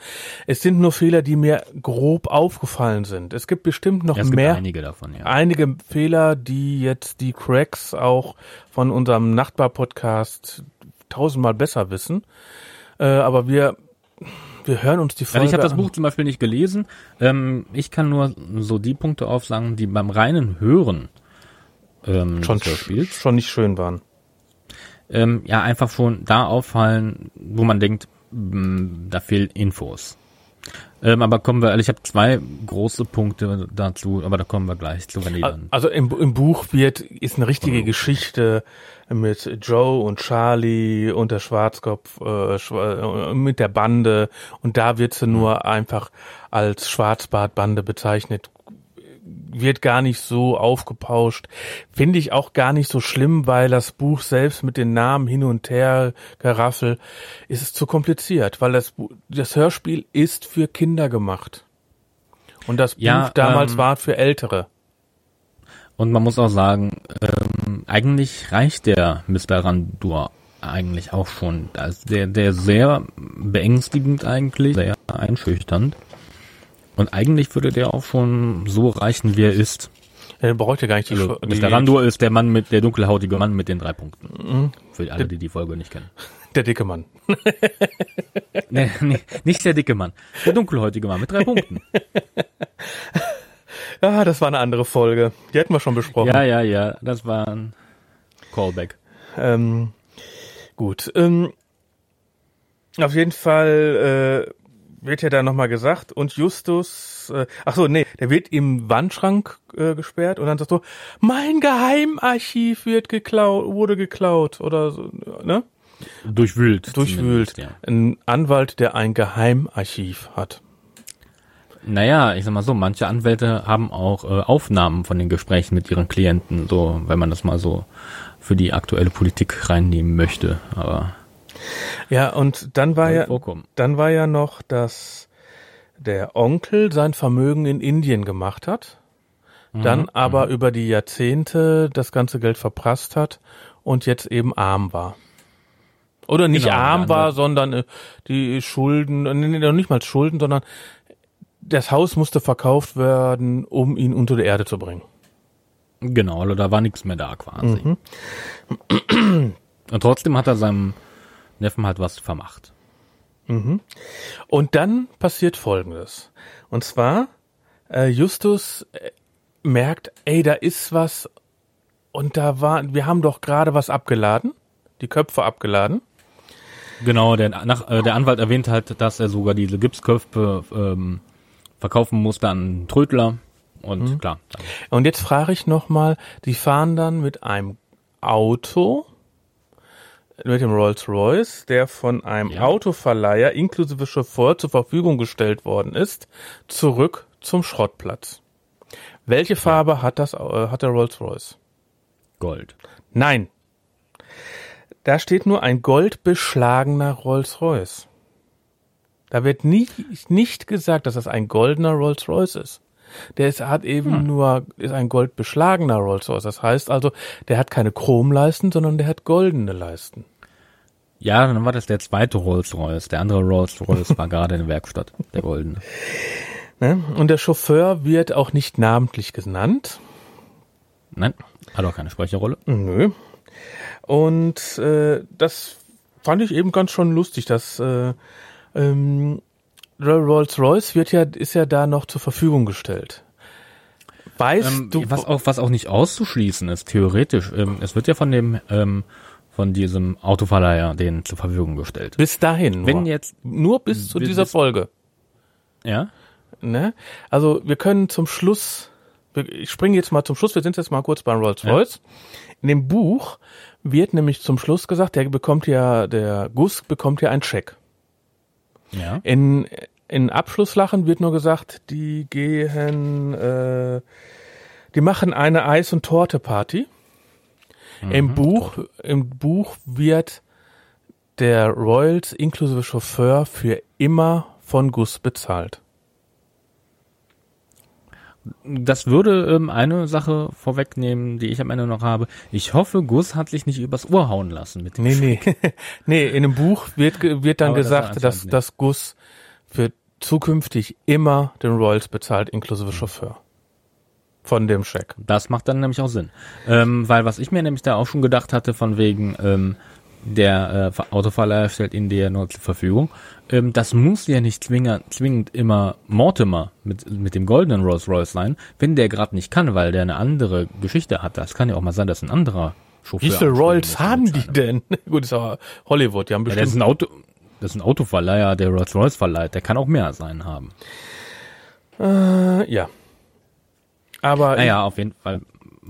Es sind nur Fehler, die mir grob aufgefallen sind. Es gibt bestimmt noch Ja, es mehr. gibt einige davon, ja. einige Fehler, die jetzt die Cracks auch von unserem Nachbar-Podcast tausendmal besser wissen. Äh, aber wir, wir hören uns die Folge Also ich habe das. Buch zum Beispiel nicht gelesen. Ähm, ich kann nur so die Punkte aufsagen, die beim reinen Hören ähm, schon, schon nicht schön waren. ähm, ja einfach schon da auffallen, wo man denkt, mh, da fehlen Infos. Ähm, aber kommen wir, also ich habe zwei große Punkte dazu, aber da kommen wir gleich zu, wenn die dann. Also im, im Buch wird, ist eine richtige Geschichte mit Joe und Charlie und der Schwarzkopf, äh, äh, mit der Bande und da wird sie nur einfach als Schwarzbartbande bezeichnet. Wird gar nicht so aufgepauscht. Finde ich auch gar nicht so schlimm, weil das Buch selbst mit den Namen hin und her geraffel ist es zu kompliziert, weil das, das Hörspiel ist für Kinder gemacht. Und das Ja, Buch damals ähm, war für Ältere. Und man muss auch sagen, ähm, eigentlich reicht der Mr. Randur eigentlich auch schon. Also der, der sehr beängstigend eigentlich, sehr einschüchternd. Und eigentlich würde der auch schon so reichen, wie er ist. Er bräuchte gar nicht die, Also, die Mr. Randur ist der Mann mit, der dunkelhautige Mann mit den drei Punkten. Für alle, die die Folge nicht kennen. der dicke Mann. Nee, nee, nicht der dicke Mann. Der dunkelhäutige Mann mit drei Punkten. Ja, das war eine andere Folge. Die hätten wir schon besprochen. Ja, ja, ja, das war ein Callback. Ähm, gut. Ähm, auf jeden Fall äh, wird ja da nochmal gesagt und Justus, äh, ach so, nee, der wird im Wandschrank äh, gesperrt und dann sagt so, mein Geheimarchiv wird geklaut, wurde geklaut oder so, ne? Durchwühlt. Durchwühlt. Ja. Ein Anwalt, der ein Geheimarchiv hat. Naja, ich sag mal so, manche Anwälte haben auch äh, Aufnahmen von den Gesprächen mit ihren Klienten, so, wenn man das mal so für die aktuelle Politik reinnehmen möchte. Aber Ja, und dann war ja, vorkommen. dann war ja noch, dass der Onkel sein Vermögen in Indien gemacht hat, dann aber über die Jahrzehnte das ganze Geld verprasst hat und jetzt eben arm war. Oder nicht Genau, arm war, andere- sondern äh, die Schulden, äh, nee, nicht mal Schulden, sondern das Haus musste verkauft werden, um ihn unter die Erde zu bringen. genau, also da war nichts mehr da quasi. Und trotzdem hat er seinem Neffen halt was vermacht. Und dann passiert Folgendes. Und zwar, äh, Justus äh, merkt, ey, da ist was und da war, wir haben doch gerade was abgeladen, die Köpfe abgeladen. Genau, der, nach, äh, der Anwalt erwähnt halt, dass er sogar diese Gipsköpfe ähm, verkaufen musste an Trödler. Und klar, dann Und jetzt frage ich nochmal, die fahren dann mit einem Auto, mit dem Rolls Royce, der von einem Ja. Autoverleiher inklusive Chauffeur zur Verfügung gestellt worden ist, zurück zum Schrottplatz. Welche Farbe hat das, äh, hat der Rolls Royce? Gold. Nein. Da steht nur ein goldbeschlagener Rolls-Royce. Da wird nie, nicht gesagt, dass das ein goldener Rolls-Royce ist. Der ist, hat eben nur, ist ein goldbeschlagener Rolls-Royce. Das heißt also, der hat keine Chromleisten, sondern der hat goldene Leisten. Ja, dann war das der zweite Rolls-Royce. Der andere Rolls-Royce war gerade in der Werkstatt, der goldene. Ne? Und der Chauffeur wird auch nicht namentlich genannt. Nein, hat auch keine Sprecherrolle. Nö. Und äh, das fand ich eben ganz schon lustig, dass äh, ähm, Rolls-Royce wird ja, ist ja da noch zur Verfügung gestellt. Weißt Ähm, du, was auch was auch nicht auszuschließen ist, theoretisch. Ähm, es wird ja von dem ähm, von diesem Autoverleiher denen zur Verfügung gestellt. bis dahin nur. Wenn jetzt nur bis zu bis- dieser bis- Folge. ja, Ne? Also wir können zum Schluss, ich springe jetzt mal zum Schluss, wir sind jetzt mal kurz beim Rolls-Royce. In dem Buch wird nämlich zum Schluss gesagt, der bekommt ja, der Gus bekommt ja einen Scheck. Ja, In, in Abschlusslachen wird nur gesagt, die gehen, äh, die machen eine Eis- und Torte-Party. Im Buch, im Buch wird der Royals inklusive Chauffeur für immer von Gus bezahlt. Das würde ähm, eine Sache vorwegnehmen, die ich am Ende noch habe. Ich hoffe, Gus hat sich nicht übers Ohr hauen lassen mit dem Nee, nee. nee, in dem Buch wird, wird dann Aber das gesagt, dass, anscheinend dass Gus für zukünftig immer den Royals bezahlt, inklusive Chauffeur. Von dem Scheck. Das macht dann nämlich auch Sinn. Ähm, weil was ich mir nämlich da auch schon gedacht hatte, von wegen, ähm, der äh, Autoverleiher stellt ihn dir nur zur Verfügung. Ähm, das muss ja nicht zwingend, zwingend immer Mortimer mit, mit dem goldenen Rolls Royce sein, wenn der gerade nicht kann, weil der eine andere Geschichte hat. Das kann ja auch mal sein, dass ein anderer Chauffeur. Wie viele Rolls haben die denn? Gut, ist aber Hollywood, die haben Ja, das ist bestimmt. ein Auto, das ist ein Autoverleiher, der Rolls Royce verleiht. Der kann auch mehr sein haben. äh, ja. Aber Naja, auf jeden Fall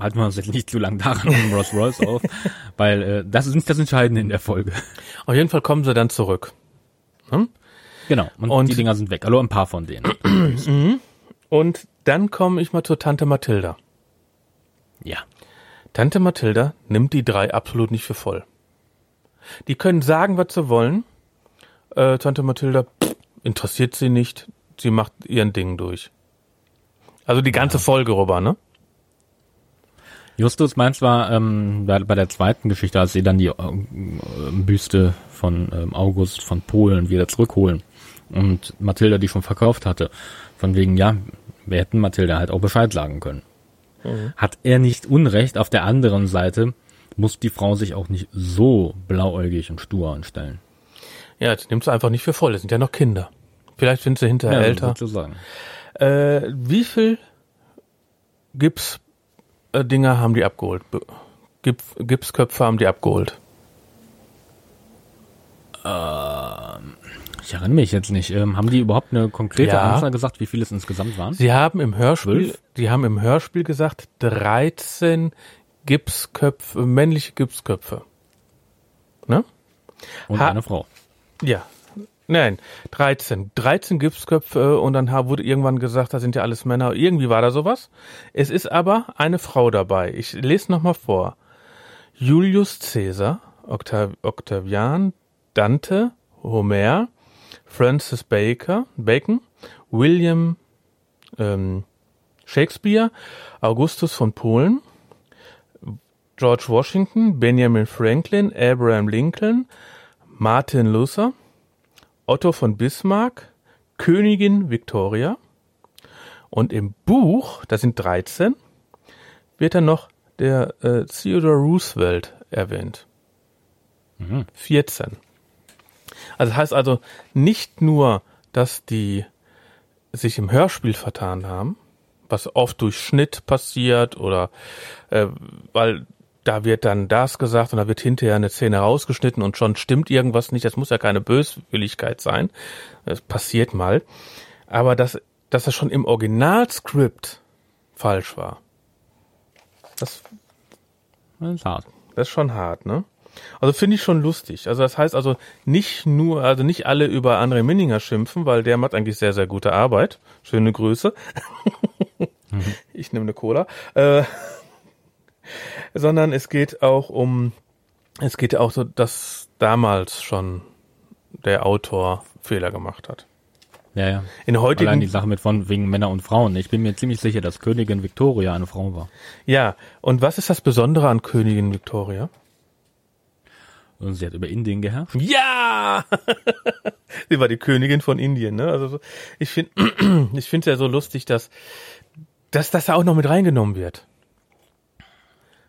halten wir uns jetzt nicht zu lang daran um Rolls Royce auf, weil äh, das ist nicht das Entscheidende in der Folge. auf jeden Fall kommen sie dann zurück. Genau, und, Und- die Dinger sind weg. Also ein paar von denen. Und dann komme ich mal zur Tante Mathilda. Ja. Tante Mathilda nimmt die drei absolut nicht für voll. Die können sagen, was sie wollen. Äh, Tante Mathilda pff, interessiert sie nicht. Sie macht ihren Ding durch. Also die ganze Folge rüber, ne? Justus meint zwar ähm, bei, bei der zweiten Geschichte, als sie dann die äh, Büste von ähm, August von Polen wieder zurückholen und Mathilda die schon verkauft hatte, von wegen, ja, wir hätten Mathilda halt auch Bescheid sagen können. hat er nicht Unrecht. Auf der anderen Seite muss die Frau sich auch nicht so blauäugig und stur anstellen. Ja, jetzt nimmst du einfach nicht für voll. Das sind ja noch Kinder. Vielleicht sind sie hinterher älter. sozusagen. Äh, wie viel äh, Dinger haben die abgeholt? Be- Gip Gipsköpfe haben die abgeholt. Ich erinnere mich jetzt nicht. Ähm, haben die überhaupt eine konkrete Ja. Anzahl gesagt, wie viele es insgesamt waren? Sie haben im Hörspiel, die haben im Hörspiel gesagt 13 Gipsköpfe, männliche Gipsköpfe. Ne? Und Ha- eine Frau. Ja. Nein, 13. 13 Gipsköpfe und dann wurde irgendwann gesagt, das sind ja alles Männer. Irgendwie war da sowas. Es ist aber eine Frau dabei. Ich lese nochmal vor. Julius Caesar, Octav Octavian, Dante, Homer, Francis Baker, Bacon, William ähm, Shakespeare, Augustus von Polen, George Washington, Benjamin Franklin, Abraham Lincoln, Martin Luther, Otto von Bismarck, Königin Victoria und im Buch, das sind 13, wird dann noch der äh, Theodore Roosevelt erwähnt. 14. Also das heißt also nicht nur, dass die sich im Hörspiel vertan haben, was oft durch Schnitt passiert oder äh, weil da wird dann das gesagt und da wird hinterher eine Szene rausgeschnitten und schon stimmt irgendwas nicht. Das muss ja keine Böswilligkeit sein. Das passiert mal. Aber dass, dass das schon im Originalskript falsch war. Das, Das ist hart. das ist schon hart, ne? Also finde ich schon lustig. Also das heißt also nicht nur, also nicht alle über André Minninger schimpfen, weil der macht eigentlich sehr, sehr gute Arbeit. Schöne Grüße. Ich nehme eine Cola. Äh, sondern es geht auch um, es geht auch so, dass damals schon der Autor Fehler gemacht hat. Ja, ja. In Allein die heutigen, Sache mit von wegen Männer und Frauen. Ich bin mir ziemlich sicher, dass Königin Victoria eine Frau war. ja. Und was ist das Besondere an Königin Victoria? Und sie hat über Indien geherrscht. Ja! Sie war die Königin von Indien, ne? Also so- ich finde ich finde es ja so lustig, dass dass das da auch noch mit reingenommen wird,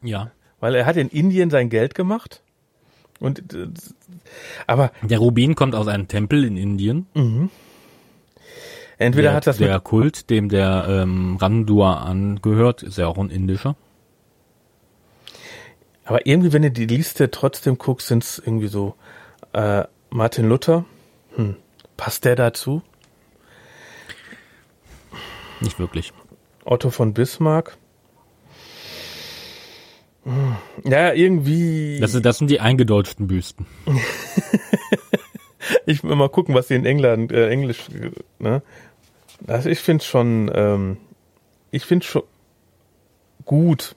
Ja. weil er hat in Indien sein Geld gemacht und äh, aber Der Rubin kommt aus einem Tempel in Indien. entweder der, hat das der Kult, dem der ähm, Randua angehört, ist ja auch ein indischer. aber irgendwie wenn du die Liste trotzdem guckst, sind es irgendwie so äh, Martin Luther, hm, passt der dazu? Nicht wirklich. Otto von Bismarck. Ja, irgendwie. Das, ist, das sind die eingedeutschten Büsten. Ich will mal gucken, was sie in England, äh, Englisch, ne? Also ich finde schon, ähm, ich finde schon gut,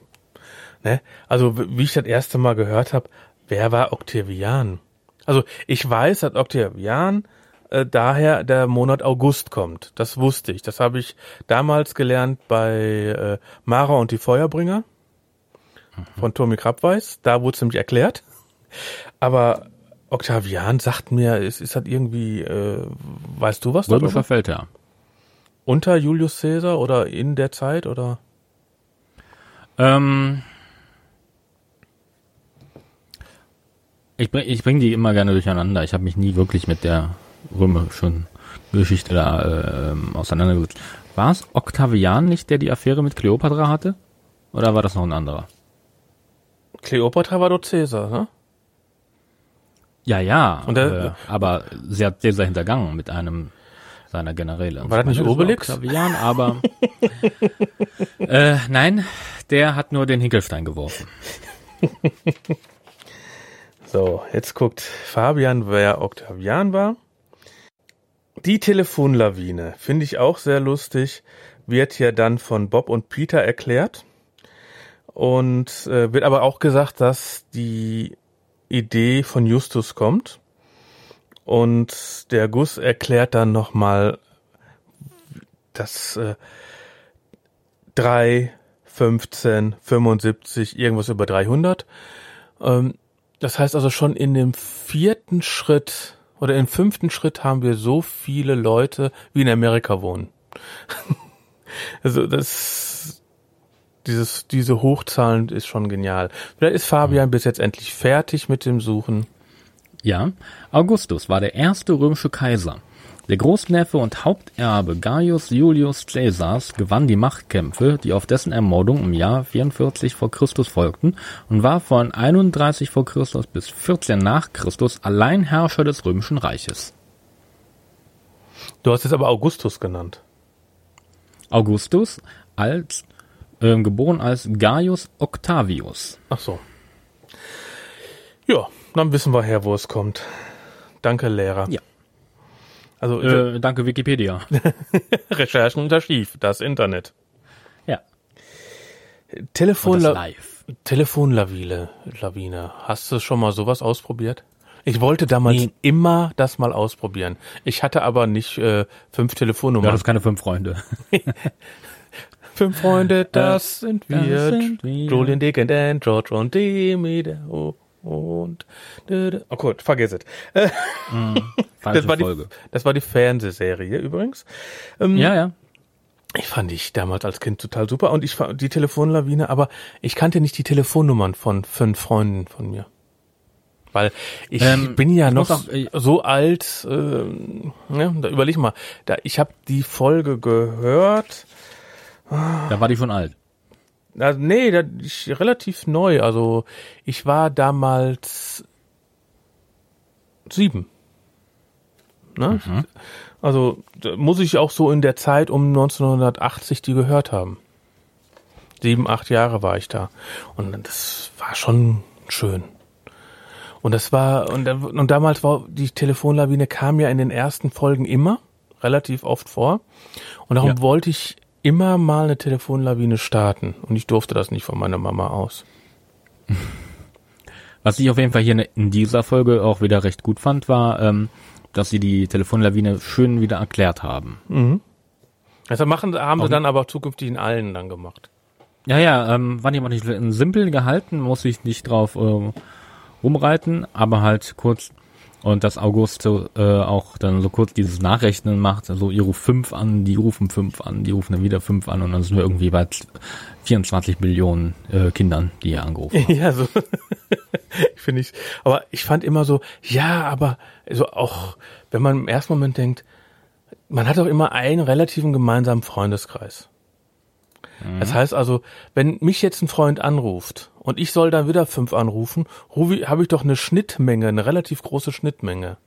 ne? Also wie ich das erste Mal gehört habe, wer war Octavian? Also ich weiß, dass Octavian äh, daher der Monat August kommt. Das wusste ich. Das habe ich damals gelernt bei äh, Mara und die Feuerbringer von Tommy Krabweis. Da wurde es nämlich erklärt. Aber Octavian sagt mir, es ist halt irgendwie, äh, weißt du was Römischer? Feldherr. Unter Julius Caesar oder in der Zeit oder? Ähm, ich bring, ich bring die immer gerne durcheinander. Ich habe mich nie wirklich mit der römischen Geschichte da ähm, auseinandergesetzt. War es Octavian nicht, der die Affäre mit Kleopatra hatte? Oder war das noch ein anderer? Kleopatra war doch Caesar, ne? Ja, ja. Und der- äh, aber sie hat Caesar hintergangen mit einem seiner Generäle. War das nicht meine, Obelix? Octavian, aber äh, nein, der hat nur den Hinkelstein geworfen. So, jetzt guckt Fabian, wer Octavian war. Die Telefonlawine finde ich auch sehr lustig, wird ja dann von Bob und Peter erklärt und äh, wird aber auch gesagt, dass die Idee von Justus kommt und der Gus erklärt dann nochmal, dass äh, 3, 15, 75, irgendwas über 300 ähm, das heißt also schon in dem vierten Schritt oder im fünften Schritt haben wir so viele Leute, wie in Amerika wohnen. also das dieses, diese Hochzahlen ist schon genial. Vielleicht ist Fabian bis jetzt endlich fertig mit dem Suchen. Ja, Augustus war der erste römische Kaiser. Der Großneffe und Haupterbe Gaius Julius Caesars gewann die Machtkämpfe, die auf dessen Ermordung im Jahr 44 vor Christus folgten und war von 31 vor Christus bis 14 nach Christus Alleinherrscher des römischen Reiches. Du hast es aber Augustus genannt. Augustus als ähm, geboren als Gaius Octavius. Ach so. Ja, dann wissen wir her, wo es kommt. Danke, Lehrer. Ja. Also Äh, danke Wikipedia. Recherchen unter Schief, das Internet. ja. Telefon Und das live. Telefonlawine, Lawine. Hast du schon mal sowas ausprobiert? Ich wollte damals Nee. immer das mal ausprobieren. Ich hatte aber nicht äh, fünf Du Telefonnummern. hattest keine fünf Freunde. fünf Freunde, das sind wir. das sind wir. Julian, Dick and Dan, George und Demi, der O- und oh gut, vergiss es. Äh, Falsche das war die, das war die Fernsehserie übrigens. Ähm, Ja, ja. Ich fand ich damals als Kind total super und ich fand die Telefonlawine, aber ich kannte nicht die Telefonnummern von fünf Freunden von mir. Weil ich Ähm, bin ja noch auch, äh, so alt, ähm, ne, da überleg mal, da, ich habe die Folge gehört, Da war die schon alt. also, nee, da, ich, relativ neu, also ich war damals sieben. Ne? Also da muss ich auch so in der Zeit um 1980 die gehört haben. Sieben, acht Jahre war ich da. Und das war schon schön. Und das war, und, und damals war die Telefonlawine kam ja in den ersten Folgen immer, relativ oft vor. Und darum Ja. wollte ich immer mal eine Telefonlawine starten. Und ich durfte das nicht von meiner Mama aus. Was ich auf jeden Fall hier in dieser Folge auch wieder recht gut fand, war, ähm, dass sie die Telefonlawine schön wieder erklärt haben. Also machen, haben sie Auch- dann aber zukünftig in allen dann gemacht. Ja, ja, ähm, war die auch nicht simpel gehalten, muss ich nicht drauf äh, rumreiten, aber halt kurz und dass August so, äh, auch dann so kurz dieses Nachrechnen macht, also ihr ruft fünf an, die rufen fünf an, die rufen dann wieder fünf an und dann sind wir irgendwie bei 24 Millionen äh, Kindern, die hier angerufen haben. Ja, so. ich finde ich, aber ich fand immer so, ja, aber so auch, wenn man im ersten Moment denkt, man hat auch immer einen relativen gemeinsamen Freundeskreis. Das heißt also, wenn mich jetzt ein Freund anruft und ich soll dann wieder fünf anrufen, rufe- habe ich doch eine Schnittmenge, eine relativ große Schnittmenge.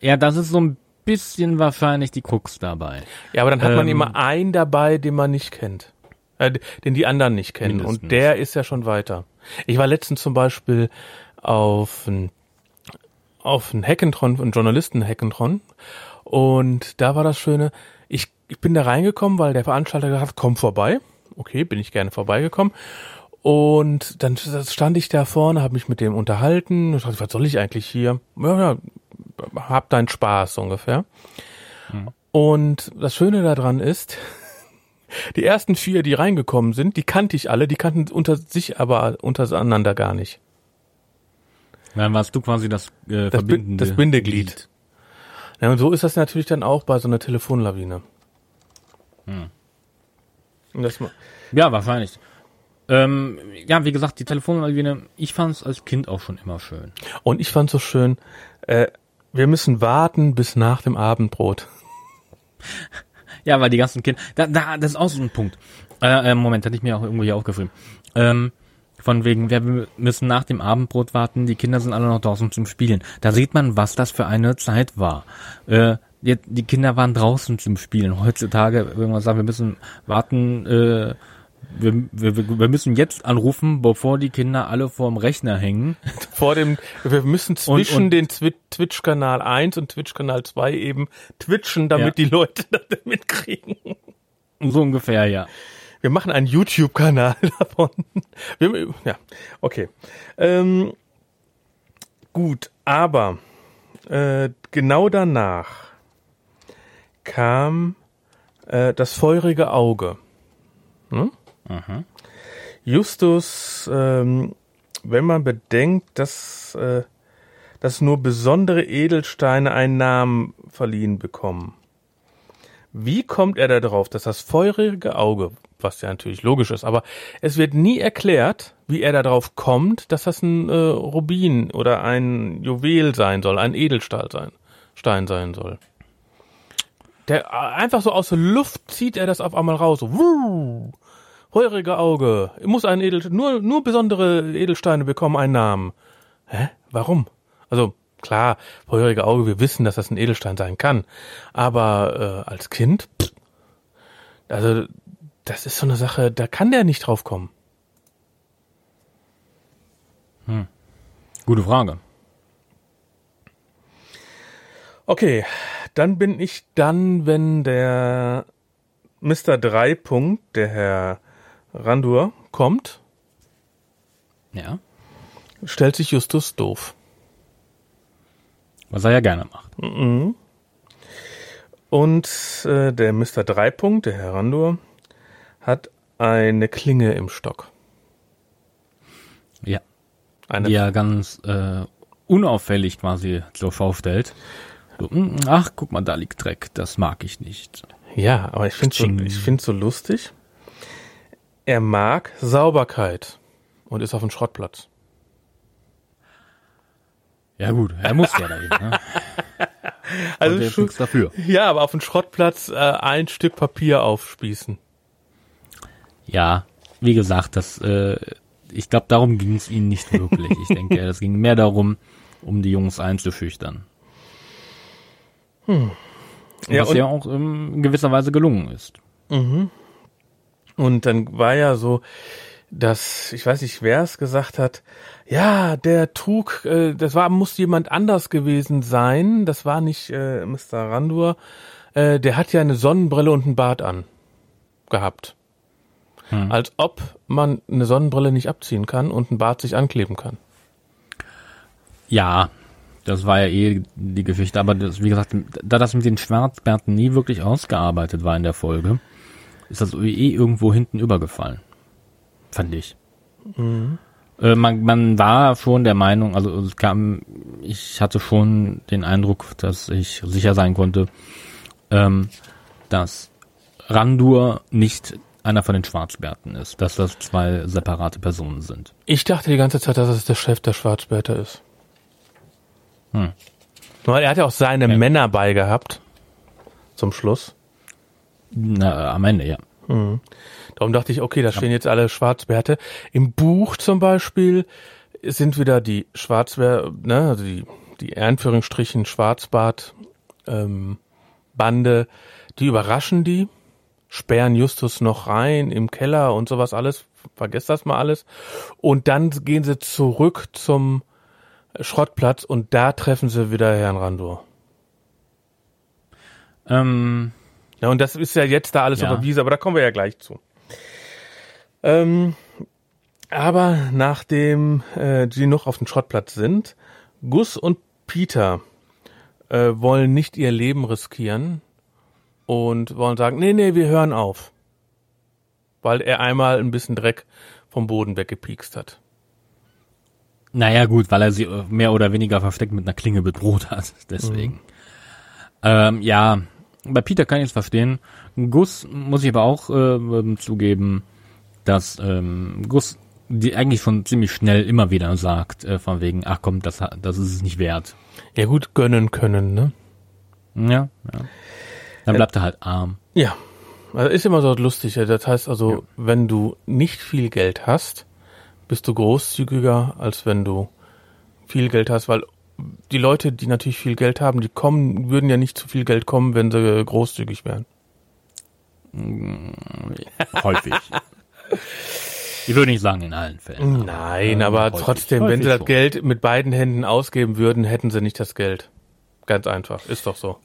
Ja, das ist so ein bisschen wahrscheinlich die Krux dabei. Ja, aber dann hat man Ähm, immer einen dabei, den man nicht kennt. Äh, den die anderen nicht kennen. Mindestens. Und der ist ja schon weiter. Ich war letztens zum Beispiel auf ein, auf ein Hackathon, ein Journalisten-Hackathon. Und da war das Schöne, ich, ich bin da reingekommen, weil der Veranstalter gesagt hat, komm vorbei. Okay, bin ich gerne vorbeigekommen. Und dann stand ich da vorne, habe mich mit dem unterhalten. Ich dachte, was soll ich eigentlich hier? Ja, ja, hab deinen Spaß ungefähr. Und das Schöne daran ist, die ersten vier, die reingekommen sind, die kannte ich alle, die kannten unter sich aber untereinander gar nicht. Dann warst du quasi das, äh, Das, Bi- verbindende das Bindeglied. Ja, und so ist das natürlich dann auch bei so einer Telefonlawine. Und ma- Ja, wahrscheinlich. Ähm, ja, wie gesagt, die Telefonlawine, ich fand es als Kind auch schon immer schön. und ich fand so schön, äh, wir müssen warten bis nach dem Abendbrot. Ja, weil die ganzen Kinder, da, da, das ist auch so ein Punkt. Äh, äh, Moment, hatte ich mir auch irgendwo hier aufgeschrieben. Ähm, von wegen, wir müssen nach dem Abendbrot warten, die Kinder sind alle noch draußen zum Spielen. Da sieht man, was das für eine Zeit war. Äh, die, die Kinder waren draußen zum Spielen. Heutzutage, wenn man sagt, wir müssen warten, äh, wir, wir, wir müssen jetzt anrufen, bevor die Kinder alle vorm Rechner hängen. Vor dem, wir müssen zwischen und- den Twi- Twitch-Kanal 1 und Twitch-Kanal 2 eben twitchen, damit Ja. die Leute das mitkriegen. So ungefähr, ja. Wir machen einen YouTube-Kanal davon. Wir, ja, okay. Ähm, gut, aber äh, genau danach kam äh, das feurige Auge. Hm? Justus, ähm, wenn man bedenkt, dass, äh, dass nur besondere Edelsteine einen Namen verliehen bekommen. Wie kommt er da drauf, dass das feurige Auge was ja natürlich logisch ist, aber es wird nie erklärt, wie er darauf kommt, dass das ein äh, Rubin oder ein Juwel sein soll, ein Edelstahl sein, Stein sein soll. Der äh, einfach so aus der Luft zieht er das auf einmal raus. So, wuh, heurige Auge, muss ein Edel, nur nur besondere Edelsteine bekommen einen Namen. Hä? Warum? Also klar, feurige Auge, wir wissen, dass das ein Edelstein sein kann, aber äh, als Kind, pff, also das ist so eine Sache, da kann der nicht drauf kommen. Gute Frage. Okay, dann bin ich dann, wenn der Mr. Dreipunkt, der Herr Randur, kommt, Ja. stellt sich Justus doof. Was er ja gerne macht. Und äh, der Mr. Dreipunkt, der Herr Randur, hat eine Klinge im Stock. Ja. Eine Die er ganz äh, unauffällig quasi zur Schau stellt. So, mm, ach, guck mal, da liegt Dreck. Das mag ich nicht. Ja, aber ich finde so, ich find's so lustig. Er mag Sauberkeit und ist auf dem Schrottplatz. Ja gut, er muss ja dahin. Ne? Also schon- nichts dafür. ja, aber auf dem Schrottplatz äh, ein Stück Papier aufspießen. Ja, wie gesagt, das, äh, ich glaube, darum ging es ihnen nicht wirklich. Ich denke, es ging mehr darum, um die Jungs einzuschüchtern. Ja, was ja auch ähm, in gewisser Weise gelungen ist. Und dann war ja so, dass, ich weiß nicht, wer es gesagt hat, ja, der trug, äh, das war, muss jemand anders gewesen sein, das war nicht äh, Mr. Randur, äh, der hat ja eine Sonnenbrille und einen Bart an gehabt. Als ob man eine Sonnenbrille nicht abziehen kann und einen Bart sich ankleben kann. Ja, das war ja eh die Geschichte, aber das, wie gesagt, da das mit den Schwarzbärten nie wirklich ausgearbeitet war in der Folge, ist das eh irgendwo hinten übergefallen. Fand ich. Äh, man, man war schon der Meinung, also es kam, ich hatte schon den Eindruck, dass ich sicher sein konnte, ähm, dass Randur nicht einer von den Schwarzbärten ist, dass das zwei separate Personen sind. Ich dachte die ganze Zeit, dass es der Chef der Schwarzbärte ist. Hm. Er hat ja auch seine Ja. Männer bei gehabt. Zum Schluss. Na, am Ende, ja. Darum dachte ich, okay, da stehen jetzt alle Schwarzbärte. Im Buch zum Beispiel sind wieder die Schwarzbär, ne, also die, die Anführungsstrichen Schwarzbart, ähm, Bande, die überraschen die, sperren Justus noch rein im Keller und sowas alles, vergesst das mal alles. Und dann gehen sie zurück zum Schrottplatz und da treffen sie wieder Herrn Randur. Ähm, Ja, und das ist ja jetzt da alles Ja. auf der Wiese, aber da kommen wir ja gleich zu. Ähm, aber nachdem äh, die noch auf dem Schrottplatz sind, Gus und Peter äh, wollen nicht ihr Leben riskieren und wollen sagen, nee, nee, wir hören auf. Weil er einmal ein bisschen Dreck vom Boden weggepiekst hat. Naja, gut, weil er sie äh, mehr oder weniger versteckt mit einer Klinge bedroht hat. Deswegen. Ähm, ja, bei Peter kann ich es verstehen. Gus muss ich aber auch äh, ähm, zugeben, dass ähm, Gus die eigentlich schon ziemlich schnell immer wieder sagt, äh, von wegen, ach komm, das, das ist es nicht wert. Ja gut, gönnen können, ne? Ja, ja. Dann bleibt er halt arm. Ja, also ist immer so lustig. ja. Das heißt also, wenn du nicht viel Geld hast, bist du großzügiger, als wenn du viel Geld hast, weil die Leute, die natürlich viel Geld haben, die kommen, würden ja nicht zu viel Geld kommen, wenn sie großzügig wären. Häufig. ich würde nicht sagen in allen Fällen. Nein, äh, aber häufig. trotzdem, wenn Häufig sie das schon. Geld mit beiden Händen ausgeben würden, hätten sie nicht das Geld. Ganz einfach, ist doch so.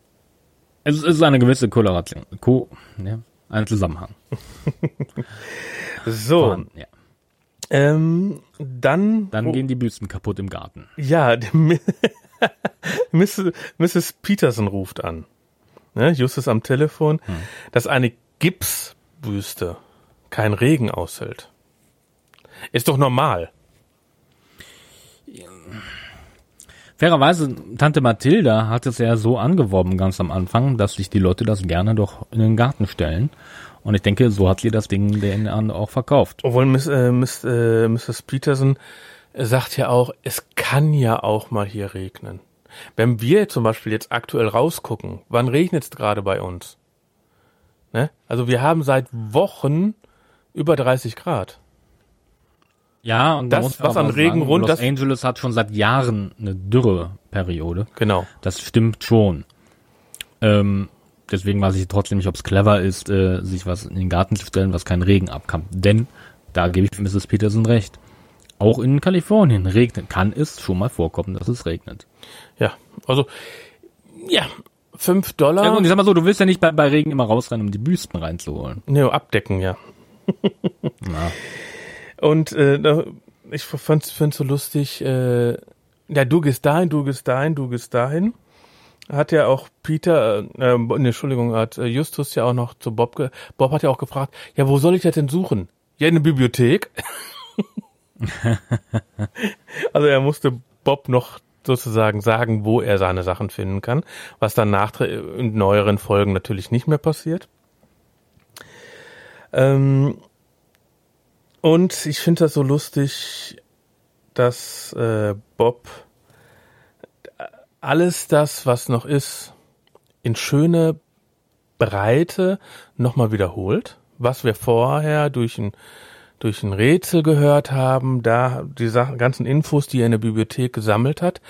Es ist eine gewisse Koloration. Ko, ja, ein Zusammenhang. So, Vorhanden, ja. ähm, dann, Dann oh, gehen die Büsten kaputt im Garten. Ja, Mrs. Mrs. Peterson ruft an. Ne, Justus am Telefon, dass eine Gipsbüste kein Regen aushält. Ist doch normal. Fairerweise, Tante Mathilda hat es ja so angeworben ganz am Anfang, dass sich die Leute das gerne doch in den Garten stellen Und ich denke, so hat sie das Ding den auch verkauft. Obwohl Miss, äh, Miss, äh, Mrs. Peterson sagt ja auch, es kann ja auch mal hier regnen. Wenn wir zum Beispiel jetzt aktuell rausgucken, wann regnet es gerade bei uns? Ne? Also wir haben seit Wochen über 30 Grad. Ja, und Das, was an Regen sagen, rund- Los das- Angeles hat schon seit Jahren eine Dürreperiode. Genau. Das stimmt schon. Ähm, deswegen weiß ich trotzdem nicht, ob es clever ist, äh, sich was in den Garten zu stellen, was keinen Regen abkann. Denn, da gebe ich Mrs. Peterson recht, auch in Kalifornien regnet, kann es schon mal vorkommen, dass es regnet. Ja, also ja, 5 Dollar. Ja, und ich sag mal so, du willst ja nicht bei, bei Regen immer rausrennen, um die Büsten reinzuholen. Ne, abdecken, ja. Und äh, ich fand's, find's so lustig, äh, ja, du gehst dahin, du gehst dahin, du gehst dahin. Hat ja auch Peter, äh, ne, Entschuldigung, hat äh, Justus ja auch noch zu Bob, ge Bob hat ja auch gefragt, ja, wo soll ich das denn suchen? Ja, in der Bibliothek. also er musste Bob noch sozusagen sagen, wo er seine Sachen finden kann, was dann nach in neueren Folgen natürlich nicht mehr passiert. Ähm, und ich finde das so lustig, dass äh, Bob alles das, was noch ist, in schöne Breite nochmal wiederholt, was wir vorher durch ein, durch ein Rätsel gehört haben, da die Sachen, ganzen Infos, die er in der Bibliothek gesammelt hat,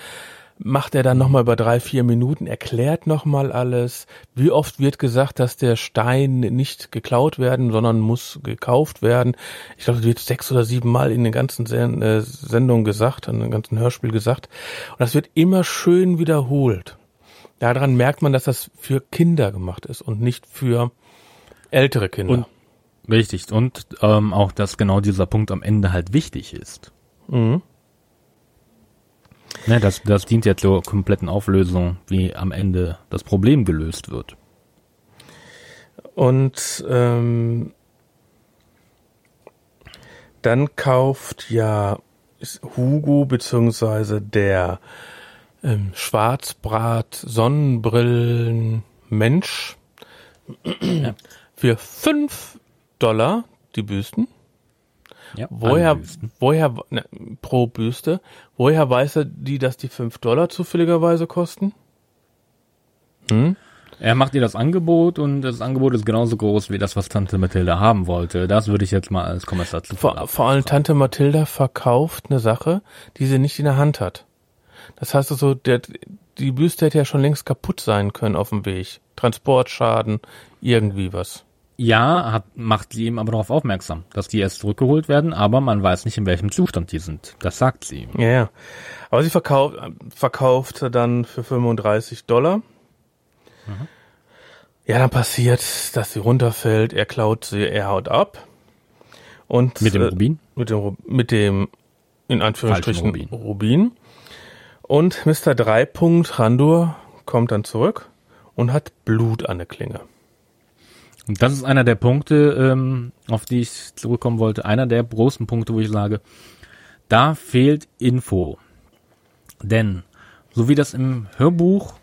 macht er dann nochmal über drei, vier Minuten, erklärt nochmal alles. Wie oft wird gesagt, dass der Stein nicht geklaut werden, sondern muss gekauft werden. Ich glaube, das wird sechs oder sieben Mal in den ganzen äh, Sendungen gesagt, in dem ganzen Hörspiel gesagt. Und das wird immer schön wiederholt. Daran merkt man, dass das für Kinder gemacht ist und nicht für ältere Kinder. Und richtig. Und ähm, auch, dass genau dieser Punkt am Ende halt wichtig ist. mhm. Ne, das, das dient jetzt zur kompletten Auflösung, wie am Ende das Problem gelöst wird. Und ähm, dann kauft ja Hugo beziehungsweise der ähm, Schwarzbrat Sonnenbrillen Mensch für fünf Dollar die Büsten. Ja, Woher, woher, ne, pro Büste, woher weiß er die, dass die fünf Dollar zufälligerweise kosten? Hm? Er macht ihr das Angebot und das Angebot ist genauso groß wie das, was Tante Mathilda haben wollte. Das würde ich jetzt mal als Kommissar zu Vor, vor allem Tante Mathilda verkauft eine Sache, die sie nicht in der Hand hat. Das heißt also, der, die Büste hätte ja schon längst kaputt sein können auf dem Weg. Transportschaden, irgendwie was. Ja, hat, macht sie ihm aber darauf aufmerksam, dass die erst zurückgeholt werden, aber man weiß nicht, in welchem Zustand die sind. Das sagt sie ihm. Ja, ja. Aber sie verkauft, verkauft dann für 35 Dollar. Ja, dann passiert, dass sie runterfällt, er klaut sie, er haut ab. Und, Mit dem äh, Rubin? Mit dem, mit dem, in Anführungsstrichen, Rubin. Rubin. Und Mr. Dreipunkt Randur kommt dann zurück und hat Blut an der Klinge. Und das ist einer der Punkte, ähm, auf die ich zurückkommen wollte. Einer der großen Punkte, wo ich sage, da fehlt Info. Denn, so wie das im Hörbuch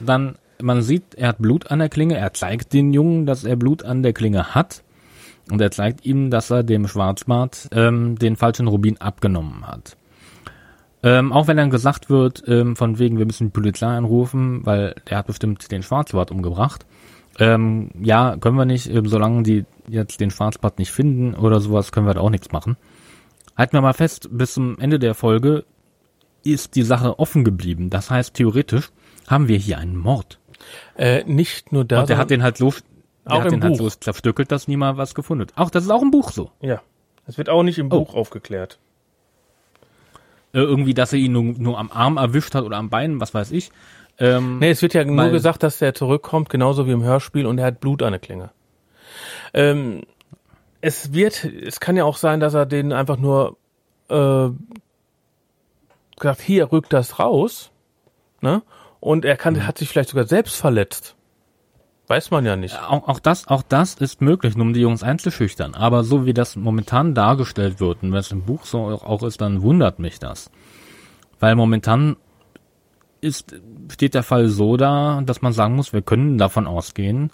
dann, man sieht, er hat Blut an der Klinge, er zeigt den Jungen, dass er Blut an der Klinge hat. Und er zeigt ihm, dass er dem Schwarzbart ähm, den falschen Rubin abgenommen hat. Ähm, auch wenn dann gesagt wird, ähm, von wegen, wir müssen die Polizei anrufen, weil der hat bestimmt den Schwarzbart umgebracht. Ähm, ja, können wir nicht, ähm, solange die jetzt den Schwarzbart nicht finden oder sowas, können wir da auch nichts machen. Halten wir mal fest, bis zum Ende der Folge ist die Sache offen geblieben. Das heißt, theoretisch haben wir hier einen Mord. Äh, nicht nur da, Und der hat den halt so, der Auch hat im den halt Buch. so zerstückelt, dass niemand was gefunden hat. Auch das ist auch im Buch so. ja, es wird auch nicht im Oh. Buch aufgeklärt. Äh, irgendwie, dass er ihn nur, nur am Arm erwischt hat oder am Bein, was weiß ich. Ähm, Nee, es wird ja nur gesagt, dass der zurückkommt, genauso wie im Hörspiel, und er hat Blut an der Klinge. Ähm, es wird, es kann ja auch sein, dass er den einfach nur äh, gesagt, hier rückt das raus, ne? Und er kann, hat sich vielleicht sogar selbst verletzt. Weiß man ja nicht. auch, auch das, auch das ist möglich, nur um die Jungs einzuschüchtern. Aber so wie das momentan dargestellt wird und wenn es im Buch so auch ist, dann wundert mich das. Weil momentan ist, steht der Fall so da, dass man sagen muss, wir können davon ausgehen,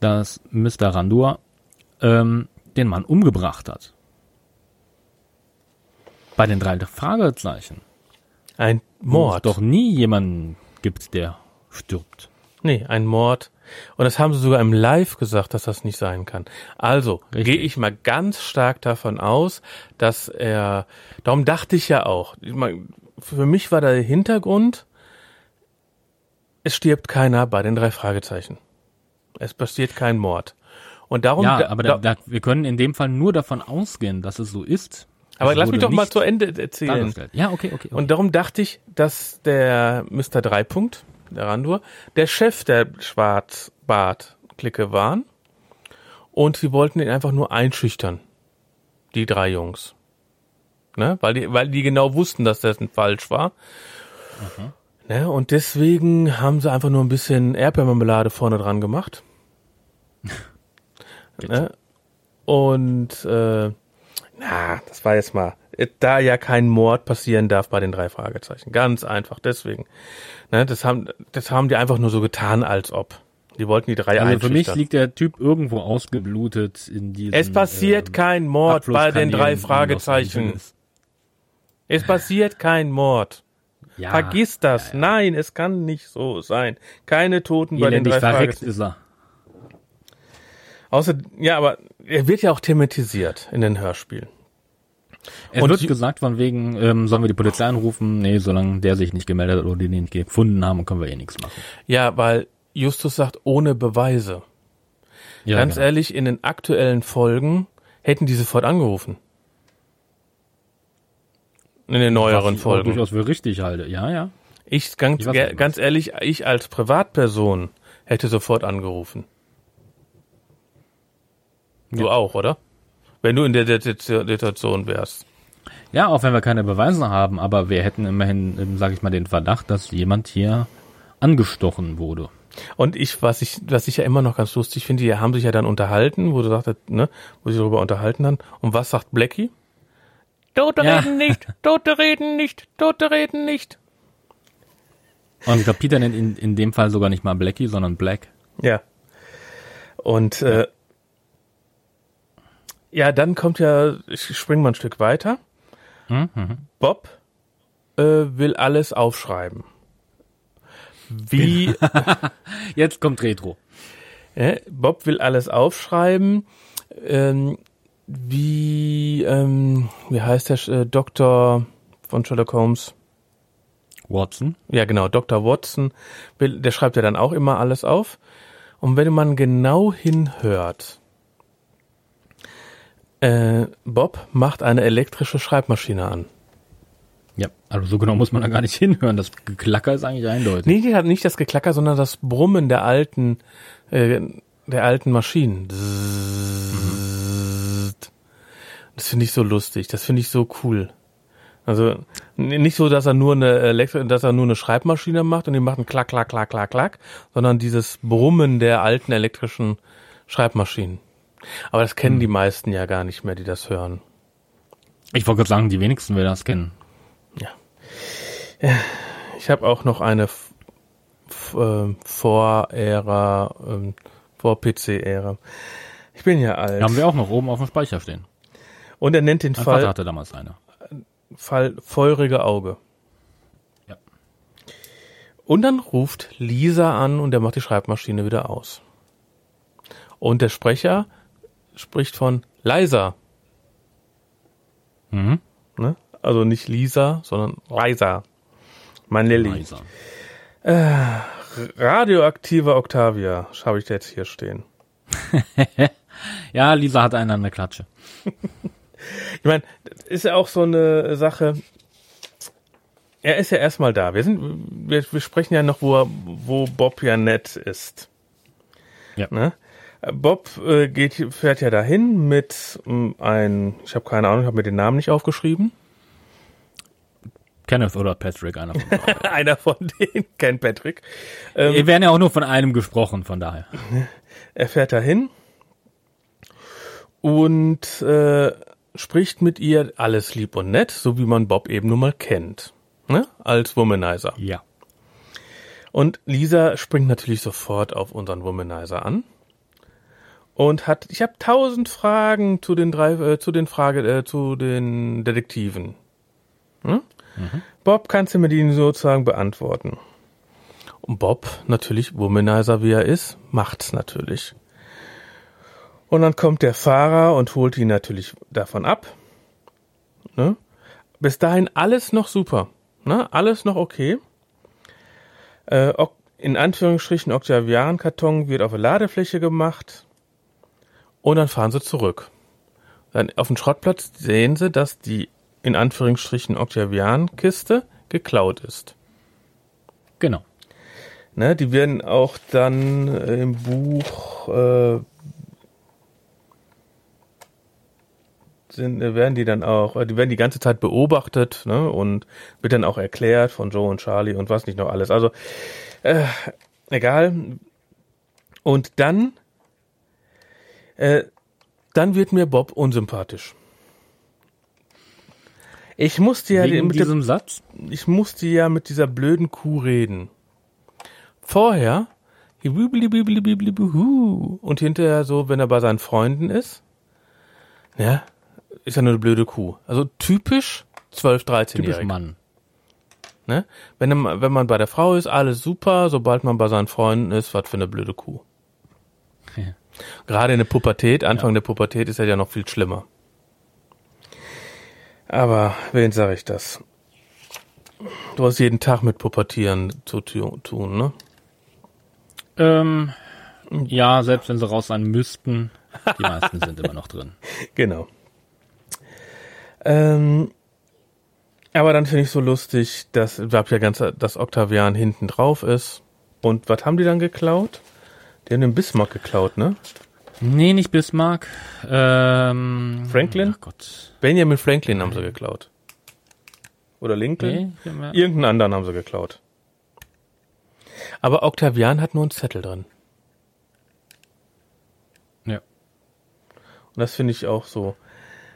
dass Mr. Randur ähm, den Mann umgebracht hat. Bei den drei Fragezeichen. Ein Mord. doch nie jemanden gibt, der stirbt. Nee, ein Mord. Und das haben sie sogar im Live gesagt, dass das nicht sein kann. Also gehe ich mal ganz stark davon aus, dass er. Darum dachte ich ja auch. Für mich war der Hintergrund, es stirbt keiner bei den drei Fragezeichen. Es passiert kein Mord. Und darum. ja, aber da, da, wir können in dem Fall nur davon ausgehen, dass es so ist. aber lass mich doch mal zu Ende erzählen. Ja, okay, okay. okay. Und darum dachte ich, dass der Mr. Dreipunkt, der Randur, der Chef der Schwarzbart-Clique waren. Und sie wollten ihn einfach nur einschüchtern. Die drei Jungs. Ne? Weil, die, weil die genau wussten, dass das ein falsch war. Ne? Und deswegen haben sie einfach nur ein bisschen Erdbeermarmelade vorne dran gemacht. ne? Und äh, na, das war jetzt mal, da ja kein Mord passieren darf bei den drei Fragezeichen. Ganz einfach, deswegen. Ne, das haben, das haben die einfach nur so getan, als ob. Die wollten die drei also für mich liegt der Typ irgendwo ausgeblutet in diesem. Es passiert ähm, kein Mord bei den drei Fragezeichen. Es passiert kein Mord. Ja, Vergiss das. Nein, es kann nicht so sein. Keine Toten bei den drei verreckt ist er. Außer, ja, aber er wird ja auch thematisiert in den Hörspielen. Es Und wird die- gesagt, von wegen, ähm, sollen wir die Polizei anrufen? Nee, solange der sich nicht gemeldet hat oder den nicht gefunden haben, können wir eh nichts machen. Ja, weil Justus sagt, ohne Beweise. Ja, Ganz genau. ehrlich, in den aktuellen Folgen hätten die sofort angerufen. In den neueren Was ich Folgen. durchaus für richtig halte. Ja, ja. Ich ganz, Ich weiß, ganz ehrlich, ich als Privatperson hätte sofort angerufen. Du Ja. auch, oder? Wenn du in der Situ- Situation wärst. Ja, auch wenn wir keine Beweise haben, aber wir hätten immerhin, ähm, sag ich mal, den Verdacht, dass jemand hier angestochen wurde. Und ich, was ich, was ich ja immer noch ganz lustig finde, die haben sich ja dann unterhalten, wo du sagtest, ne, wo sie darüber unterhalten haben. Und was sagt Blackie? Tote Ja. reden nicht, Tote reden nicht, Tote reden nicht. Und ich glaube, Peter nennt in, in dem Fall sogar nicht mal Blackie, sondern Black. Ja. Und äh, ja, dann kommt ja, ich spring mal ein Stück weiter. Mhm. Bob äh, will alles aufschreiben. Wie Jetzt kommt Retro. äh, Bob will alles aufschreiben. Ähm, wie ähm, wie heißt der äh, Doktor von Sherlock Holmes? Watson. Ja, genau, Dr. Watson, der schreibt ja dann auch immer alles auf. Und wenn man genau hinhört, äh, Bob macht eine elektrische Schreibmaschine an. Ja, also so genau muss man da gar nicht hinhören. Das Geklacker ist eigentlich eindeutig. Nee, die hat nicht das Geklacker, sondern das Brummen der alten, äh, der alten Maschinen. Zzzzt. Das finde ich so lustig, das finde ich so cool. Also nicht so, dass er nur eine Elektro dass er nur eine Schreibmaschine macht und die macht ein klack, klack, klack, klack, klack, sondern dieses Brummen der alten elektrischen Schreibmaschinen. Aber das kennen die meisten ja gar nicht mehr, die das hören. Ich wollte gerade sagen, die wenigsten werden das kennen. Ich habe auch noch eine äh, Vor-Ära, ähm, Vor-PC-Ära. Ich bin ja alt. Haben wir auch noch oben auf dem Speicher stehen. Und er nennt den Mein Vater Fall, hatte damals eine. Fall feurige Auge. Ja. Und dann ruft Lisa an und er macht die Schreibmaschine wieder aus. Und der Sprecher spricht von leiser. Mhm. Ne? Also nicht Lisa, sondern leiser. Mein Lilly. Leiser. Radioaktiver Octavia habe ich jetzt hier stehen. Ja, Lisa hat einen an der Klatsche. Ich meine, das ist ja auch so eine Sache. Er ist ja erstmal da. Wir sind, wir, wir sprechen ja noch, wo, wo Bob ja nett ist. Ja. Ne? Bob äh, geht, fährt ja dahin mit ähm, ein, ich habe keine Ahnung, ich habe mir den Namen nicht aufgeschrieben. Kenneth oder Patrick, einer von beiden. Einer von denen, Ken Patrick. Ähm, Wir werden ja auch nur von einem gesprochen, von daher. Er fährt dahin und äh, spricht mit ihr alles lieb und nett, so wie man Bob eben nun mal kennt. Ne? Als Womanizer. Ja. Und Lisa springt natürlich sofort auf unseren Womanizer an und hat, ich habe tausend Fragen zu den drei, äh, zu den Frage, äh, zu den Detektiven. Hm? Bob, kannst du mir die sozusagen beantworten? Und Bob, natürlich Womanizer wie er ist, macht's natürlich. Und dann kommt der Fahrer und holt ihn natürlich davon ab. Ne? Bis dahin alles noch super. Ne? Alles noch okay. Äh, in Anführungsstrichen Octavian-Karton wird auf eine Ladefläche gemacht. Und dann fahren sie zurück. Dann auf dem Schrottplatz sehen sie, dass die in Anführungsstrichen Octavian-Kiste geklaut ist. Genau. Ne, die werden auch dann äh, im Buch äh, sind, äh, werden die dann auch, äh, die werden die ganze Zeit beobachtet ne, und wird dann auch erklärt von Joe und Charlie und was nicht noch alles. Also äh, egal. Und dann, äh, dann wird mir Bob unsympathisch. Ich musste ja Wegen mit diesem Satz? ich musste ja mit dieser blöden Kuh reden. Vorher, und hinterher so, wenn er bei seinen Freunden ist, ja, ist er nur eine blöde Kuh. Also typisch 12, 13 Typisch Mann. Ne? Wenn, wenn man bei der Frau ist, alles super, sobald man bei seinen Freunden ist, was für eine blöde Kuh. Ja. Gerade in der Pubertät, Anfang der Pubertät ist er ja noch viel schlimmer. Aber wen sage ich das? Du hast jeden Tag mit Pubertieren zu tu- tun, ne? Ähm, ja, selbst wenn sie raus sein müssten, die meisten sind immer noch drin. Genau. Ähm, aber dann finde ich so lustig, dass überhaupt ja ganz, dass Octavian hinten drauf ist. Und was haben die dann geklaut? Die haben den Bismarck geklaut, ne? Nee, nicht Bismarck. Ähm, Franklin? Ach Gott. Benjamin Franklin haben sie geklaut. Oder Lincoln? Nee, mal- Irgendeinen anderen haben sie geklaut. Aber Octavian hat nur einen Zettel drin. ja. Und das finde ich auch so.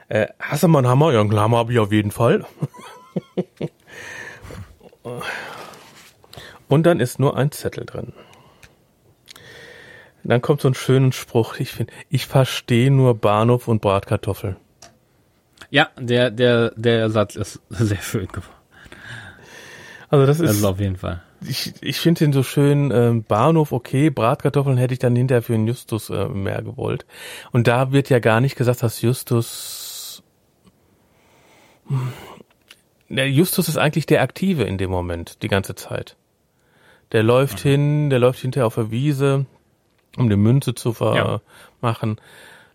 Äh, hast du mal einen Hammer? Ja, einen Hammer habe ich auf jeden Fall. Und dann ist nur ein Zettel drin. Dann kommt so ein schöner Spruch. Ich finde, ich verstehe nur Bahnhof und Bratkartoffel. Ja, der, der, der Satz ist sehr schön geworden. Also das ist, Also auf jeden Fall. ich, ich finde den so schön, ähm, Bahnhof, okay, Bratkartoffeln hätte ich dann hinterher für den Justus äh, mehr gewollt. Und da wird ja gar nicht gesagt, dass Justus. Der Justus ist eigentlich der Aktive in dem Moment, die ganze Zeit. Der läuft hin, der läuft hinterher auf der Wiese, um die Münze zu Ja. machen.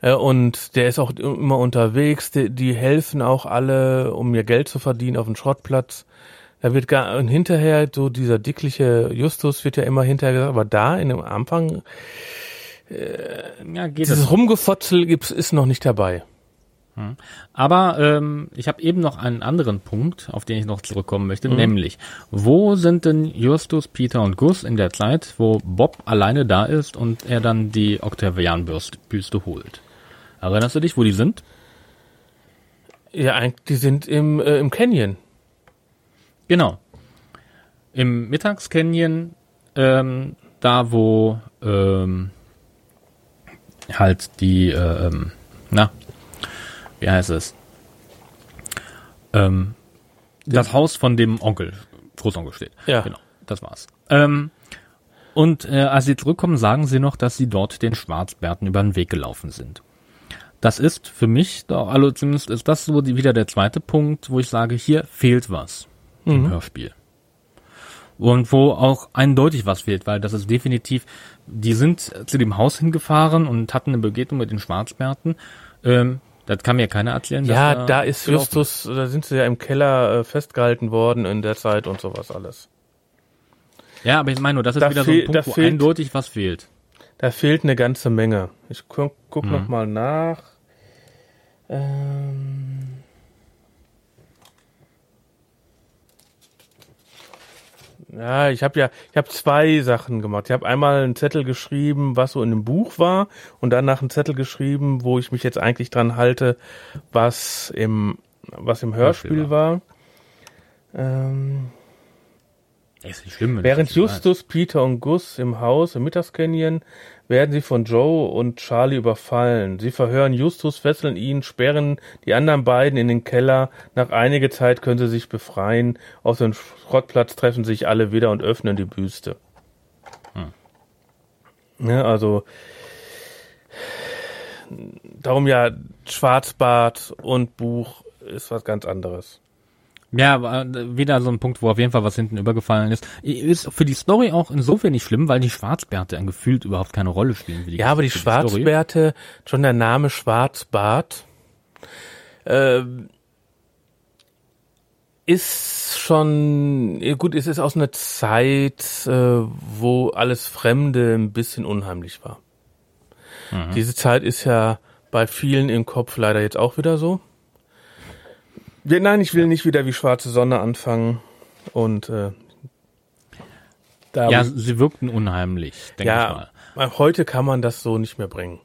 Äh, Und der ist auch immer unterwegs, die, die helfen auch alle, um ihr Geld zu verdienen auf dem Schrottplatz. Da wird gar, und hinterher, so dieser dickliche Justus wird ja immer hinterher gesagt, aber da in dem Anfang, Ja, geht dieses es. Rumgefotzel ist noch nicht dabei. Aber ähm, ich habe eben noch einen anderen Punkt, auf den ich noch zurückkommen Mhm. möchte, nämlich, wo sind denn Justus, Peter und Gus in der Zeit, wo Bob alleine da ist und er dann die Octavian-Büste holt? Erinnerst du dich, wo die sind? Ja, eigentlich, die sind im, äh, im Canyon. Genau. Im Mittagscanyon, ähm, da wo ähm, halt die, äh, ähm, na, wie heißt es? Ähm, das Haus von dem Onkel, Großonkel steht. Ja. Genau, das war's. Ähm, und äh, als sie zurückkommen, sagen sie noch, dass sie dort den Schwarzbärten über den Weg gelaufen sind. Das ist für mich, also zumindest ist das so die, wieder der zweite Punkt, wo ich sage, hier fehlt was im Hörspiel. Und wo auch eindeutig was fehlt, weil das ist definitiv, die sind zu dem Haus hingefahren und hatten eine Begegnung mit den Schwarzbärten. Ähm, das kann mir keiner erzählen. Ja, er da ist Justus, da sind sie ja im Keller äh, festgehalten worden in der Zeit und sowas alles. Ja, aber ich meine nur, das ist Da wieder so ein Punkt, da wo fehlt- eindeutig was fehlt. Da fehlt eine ganze Menge. Ich guck, guck Mhm. noch mal nach. Ähm ja, ich habe ja, ich habe zwei Sachen gemacht. Ich habe einmal einen Zettel geschrieben, was so in dem Buch war, und danach einen Zettel geschrieben, wo ich mich jetzt eigentlich dran halte, was im, was im Hörspiel war. Ähm, Ist nicht schlimm. wenn Während. Justus, Peter und Gus im Haus im Mittagscanyon werden sie von Joe und Charlie überfallen. Sie verhören Justus, fesseln ihn, sperren die anderen beiden in den Keller. Nach einiger Zeit können sie sich befreien. Auf dem Schrottplatz treffen sich alle wieder und öffnen die Büste. Ne, also darum ja Schwarzbart und Buch ist was ganz anderes. Ja, aber äh, wieder so ein Punkt, wo auf jeden Fall was hinten übergefallen ist. Ist für die Story auch insofern nicht schlimm, weil die Schwarzbärte gefühlt überhaupt keine Rolle spielen. Für die, Ja, aber die. Schwarzbärte, schon der Name Schwarzbart, äh, ist schon, gut, es ist aus einer Zeit, äh, wo alles Fremde ein bisschen unheimlich war. Diese Zeit ist ja bei vielen im Kopf leider jetzt auch wieder so. Ja, Nein, ich will nicht wieder wie schwarze Sonne anfangen und äh, da Ja, sie wirkten unheimlich, denke ich mal. ja, heute kann man das so nicht mehr bringen.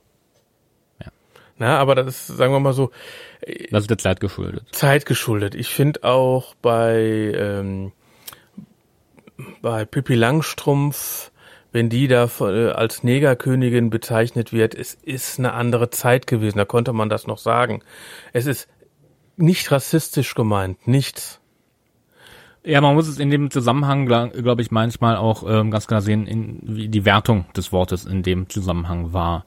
Ja. Na, aber das ist, sagen wir mal so, Das ist der Zeit geschuldet. Zeit geschuldet. Ich finde auch bei ähm, bei Pippi Langstrumpf, wenn die da äh, als Negerkönigin bezeichnet wird, es ist eine andere Zeit gewesen. Da konnte man das noch sagen. Es ist nicht rassistisch gemeint, nichts. Ja, man muss es in dem Zusammenhang, glaube ich, manchmal auch ähm, ganz klar sehen, in, wie die Wertung des Wortes in dem Zusammenhang war.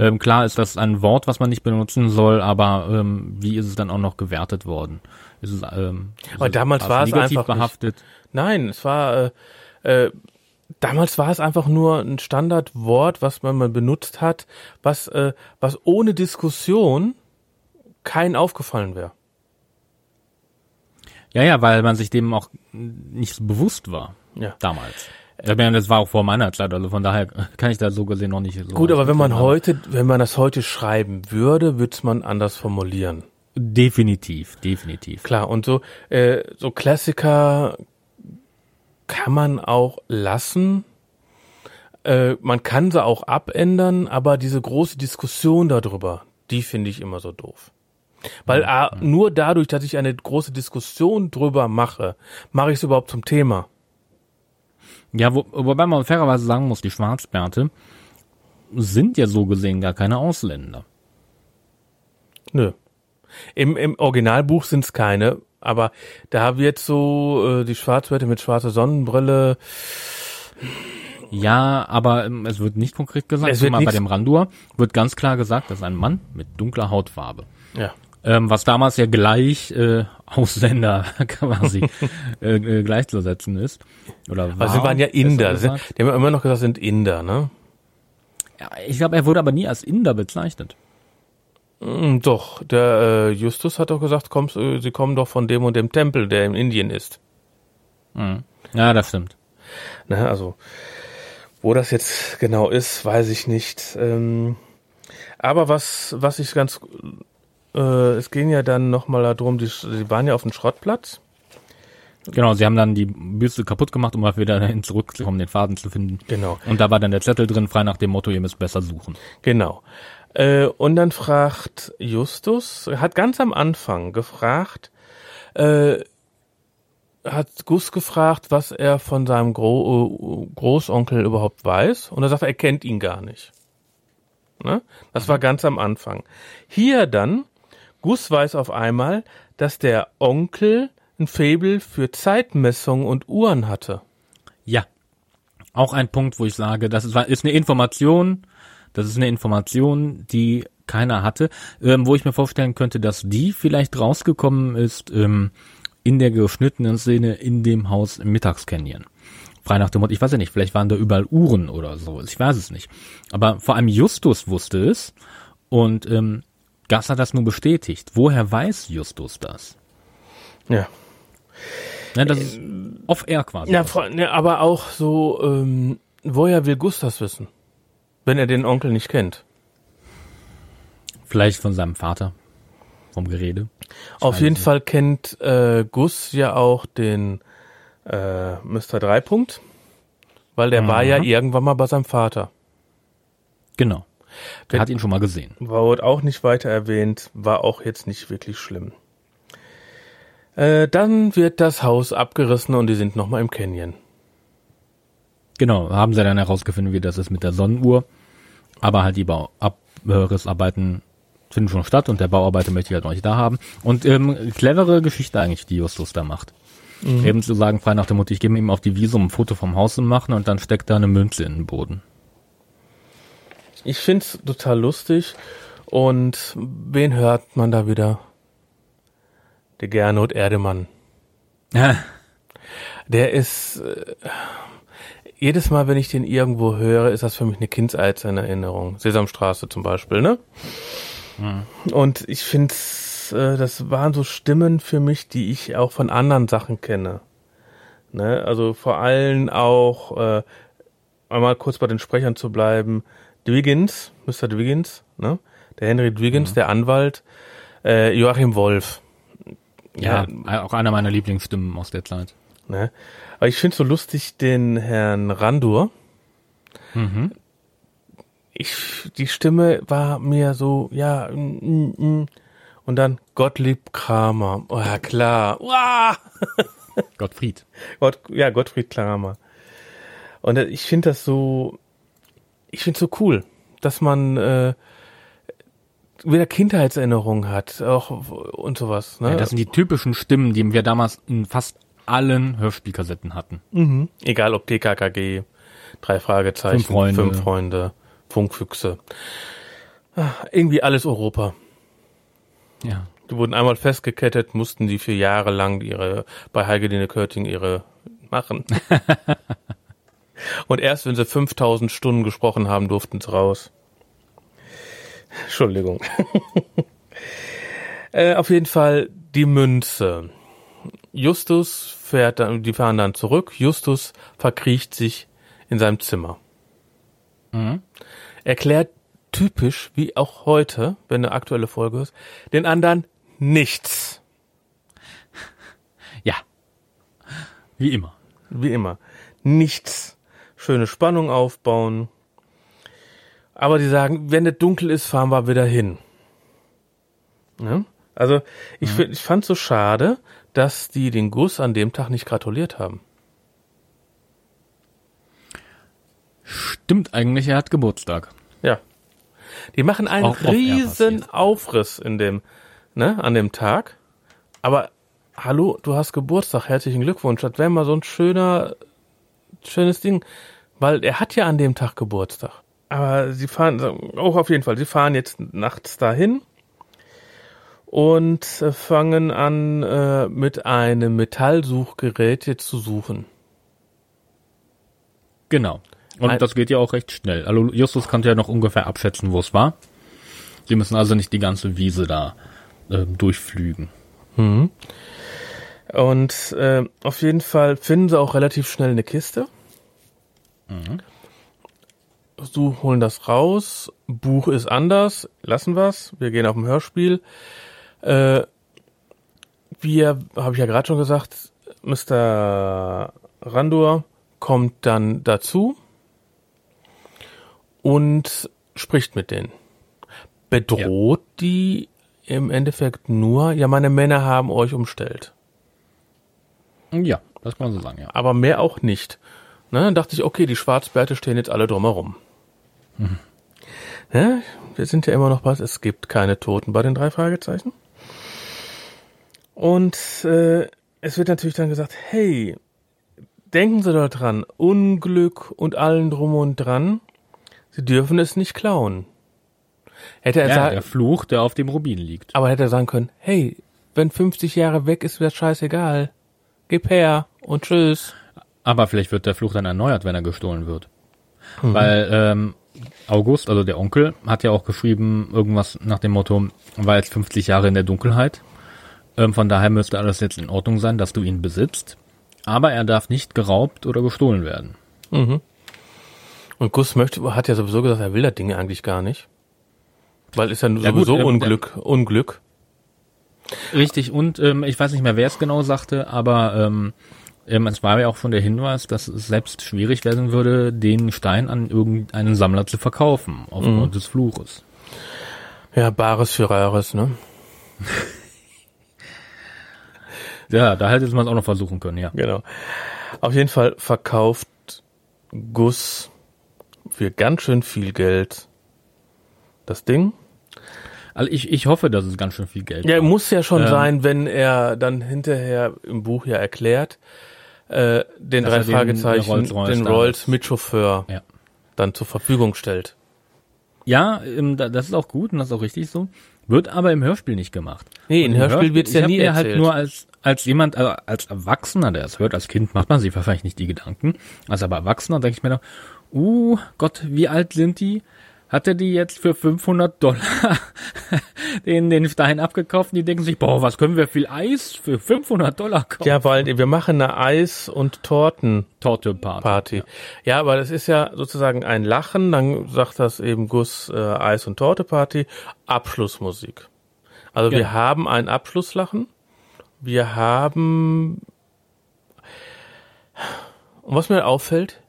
Ähm, klar ist das ein Wort, was man nicht benutzen soll, aber ähm, wie ist es dann auch noch gewertet worden? Ist es, ähm, ist Aber damals als war es einfach nicht. behaftet? Nein, es war äh, äh, damals war es einfach nur ein Standardwort, was man mal benutzt hat, was äh, was ohne Diskussion kein aufgefallen wäre. Ja, ja, weil man sich dem auch nicht so bewusst war Ja. damals. Das war auch vor meiner Zeit, also von daher kann ich da so gesehen noch nicht so. Gut, aber wenn man mitreden, heute, wenn man das heute schreiben würde, würde es man anders formulieren. Definitiv, definitiv. Klar, und so, äh, so Klassiker kann man auch lassen. Äh, man kann sie auch abändern, aber diese große Diskussion darüber, die finde ich immer so doof. Weil ah, nur dadurch, dass ich eine große Diskussion drüber mache, mache ich es überhaupt zum Thema. Ja, wo, wobei man fairerweise sagen muss, die Schwarzbärte sind ja so gesehen gar keine Ausländer. Nö. Im, im Originalbuch sind es keine, aber da wird so äh, die Schwarzwerte mit schwarzer Sonnenbrille. Ja, aber ähm, es wird nicht konkret gesagt. Es wird mal, bei dem Randur wird ganz klar gesagt, das ist ein Mann mit dunkler Hautfarbe. Ja. Ähm, was damals ja gleich äh, Ausländer quasi äh, äh, gleichzusetzen ist. Oder war, Also sie waren ja Inder. Sie-. Die haben ja immer noch gesagt, sind Inder, ne? Ja, ich glaube, er wurde aber nie als Inder bezeichnet. Mm, Doch, der äh, Justus hat doch gesagt, kommst, äh, sie kommen doch von dem und dem Tempel, der in Indien ist. Ja, das stimmt. Ne, also, wo das jetzt genau ist, weiß ich nicht. Ähm, aber was, was ich ganz, äh, es ging ja dann nochmal darum, die, die waren ja auf dem Schrottplatz. Genau, sie haben dann die Büste kaputt gemacht, um mal wieder dahin zurückzukommen, den Faden zu finden. Genau. Und da war dann der Zettel drin, frei nach dem Motto, ihr müsst besser suchen. Genau. Äh, und dann fragt Justus, hat ganz am Anfang gefragt, äh, hat Gus gefragt, was er von seinem Gro Großonkel überhaupt weiß. Und er sagt, er kennt ihn gar nicht. Ne? Das war ganz am Anfang. Hier dann, Gus weiß auf einmal, dass der Onkel ein Faible für Zeitmessung und Uhren hatte. Ja. Auch ein Punkt, wo ich sage, das ist, ist eine Information, das ist eine Information, die keiner hatte, ähm, wo ich mir vorstellen könnte, dass die vielleicht rausgekommen ist ähm, in der geschnittenen Szene in dem Haus im Mittagscanyon. Frei nach dem Motto, ich weiß ja nicht, vielleicht waren da überall Uhren oder so, ich weiß es nicht. Aber vor allem Justus wusste es und ähm, Gas hat das nur bestätigt. Woher weiß Justus das? Ja. Ne, das ist off-air quasi. Ja, ne, aber auch so, ähm, woher will Gus das wissen? Wenn er den Onkel nicht kennt. Vielleicht von seinem Vater, vom Gerede. Auf jeden Fall kennt äh, Gus ja auch den äh, Mr. Dreipunkt, weil der war ja irgendwann mal bei seinem Vater. Genau. Er Wenn- hat ihn schon mal gesehen. Wurde auch nicht weiter erwähnt, war auch jetzt nicht wirklich schlimm. Äh, dann wird das Haus abgerissen und die sind nochmal im Canyon. Genau, haben sie dann herausgefunden, wie das ist mit der Sonnenuhr. Aber halt die Bauabrissarbeiten finden schon statt und der Bauarbeiter möchte ich halt noch nicht da haben. Und ähm, clevere Geschichte eigentlich, die Justus da macht. Eben zu sagen, frei nach dem Motto, ich gebe ihm auf die Wiese, um ein Foto vom Haus zu machen und dann steckt da eine Münze in den Boden. Ich find's total lustig. Und wen hört man da wieder? Der Gernot Erdemann. Der ist äh, jedes Mal, wenn ich den irgendwo höre, ist das für mich eine Kindheitserinnerung. Sesamstraße zum Beispiel, ne? Und ich finde, äh, das waren so Stimmen für mich, die ich auch von anderen Sachen kenne. Ne? Also vor allem auch, äh, einmal kurz bei den Sprechern zu bleiben, Dwiggins, Mr. Dwiggins, ne? Der Henry Dwiggins, der Anwalt, äh, Joachim Wolf. Ja, auch einer meiner Lieblingsstimmen aus der Zeit. Ne? Aber ich finde so lustig den Herrn Randur. Mhm. Ich, die Stimme war mir so, ja, mm, mm. und dann Gottlieb Kramer. Oh ja, klar. Uah! Gottfried. Gott, ja, Gottfried Kramer. Und äh, ich finde das so, ich finde so cool, dass man äh, wieder Kindheitserinnerungen hat, auch und sowas. Ne? Ja, das sind die typischen Stimmen, die wir damals in fast allen Hörspielkassetten hatten. Mhm. Egal ob TKKG, drei Fragezeichen, Fünf Freunde. fünf Freunde Funkfüchse. Ah, Irgendwie alles Europa. Ja. Die wurden einmal festgekettet, mussten die für Jahre lang ihre, bei Heigedine Körting ihre machen. Und erst wenn sie 5000 Stunden gesprochen haben, durften sie raus. Entschuldigung. äh, auf jeden Fall die Münze. Justus fährt dann, die fahren dann zurück. Justus verkriecht sich in seinem Zimmer. Erklärt typisch, wie auch heute, wenn eine aktuelle Folge ist, den anderen nichts. Ja. Wie immer. Wie immer. Nichts. Schöne Spannung aufbauen. Aber die sagen, wenn es dunkel ist, fahren wir wieder hin. Ne? Also ich, find- ich fand so schade, dass die den Guss an dem Tag nicht gratuliert haben. Stimmt eigentlich, er hat Geburtstag. Ja. Die machen einen Auch riesen. Aufriss in dem, ne, an dem Tag. Aber hallo, du hast Geburtstag, herzlichen Glückwunsch. Das wäre mal so ein schöner, schönes Ding. Weil er hat ja an dem Tag Geburtstag. Aber sie fahren, auch auf jeden Fall, sie fahren jetzt nachts dahin und äh, fangen an, äh, mit einem Metallsuchgerät jetzt zu suchen. Genau. Und Ein- das geht ja auch recht schnell. Also Justus konnte ja noch ungefähr abschätzen, wo es war. Sie müssen also nicht die ganze Wiese da äh, durchflügen. Und äh, auf jeden Fall finden sie auch relativ schnell eine Kiste. So holen das raus. Buch ist anders. Lassen wir's. Wir gehen auf ein Hörspiel. Äh, wir, habe ich ja gerade schon gesagt, Mr. Randur kommt dann dazu und spricht mit denen. Bedroht die im Endeffekt nur, ja, meine Männer haben euch umstellt. Ja, das kann man so sagen, ja. aber mehr auch nicht. Ne, dann dachte ich, okay, die Schwarzbärte stehen jetzt alle drumherum. Ne, wir sind ja immer noch was, es gibt keine Toten bei den drei Fragezeichen. Und äh, es wird natürlich dann gesagt, hey, denken Sie doch dran, Unglück und allen drum und dran, Sie dürfen es nicht klauen. Hätte er Ja, sagen, der Fluch, der auf dem Rubin liegt. aber hätte er sagen können, hey, wenn 50 Jahre weg ist, wird scheißegal. Gib her und tschüss. Aber vielleicht wird der Fluch dann erneuert, wenn er gestohlen wird. Weil ähm, August, also der Onkel, hat ja auch geschrieben, irgendwas nach dem Motto, war jetzt 50 Jahre in der Dunkelheit. Ähm, von daher müsste alles jetzt in Ordnung sein, dass du ihn besitzt. Aber er darf nicht geraubt oder gestohlen werden. Und Gus möchte, hat ja sowieso gesagt, er will das Ding eigentlich gar nicht. Weil ist ja, Ja gut, sowieso ähm, Unglück, Unglück. Richtig, und ähm, ich weiß nicht mehr, wer es genau sagte, aber ähm, ähm, es war ja auch schon der Hinweis, dass es selbst schwierig werden würde, den Stein an irgendeinen Sammler zu verkaufen, aufgrund des Fluches. Ja, Bares für Rares, ne? Ja, da hätte man es auch noch versuchen können, ja. Genau. Auf jeden Fall verkauft Gus für ganz schön viel Geld das Ding. Also ich, ich hoffe, dass es ganz schön viel Geld Ja, war. muss ja schon Ähm. sein, wenn er dann hinterher im Buch ja erklärt, äh, den drei den Fragezeichen, Rolls-Royce den da Rolls mit Chauffeur Ja. dann zur Verfügung stellt. Ja, ähm, da- das ist auch gut und das ist auch richtig so. Wird aber im Hörspiel nicht gemacht. Nee, im Und Hörspiel wird's ja nie halt erzählt. nur als als jemand, also als Erwachsener, der es hört, als Kind macht man sich wahrscheinlich nicht die Gedanken. Als aber Erwachsener denke ich mir noch, uh, Gott, wie alt sind die? Hat er die jetzt für 500 Dollar den, den Stein abgekauft? Und die denken sich, boah, was können wir viel Eis für 500 Dollar kaufen? Ja, weil wir machen eine Eis- und Tortenparty. Torte-Party. Ja. aber das ist ja sozusagen ein Lachen, dann sagt das eben Gus äh, Eis- und Torte-Party, Abschlussmusik. Also wir Genau. haben ein Abschlusslachen, wir haben, und was mir auffällt,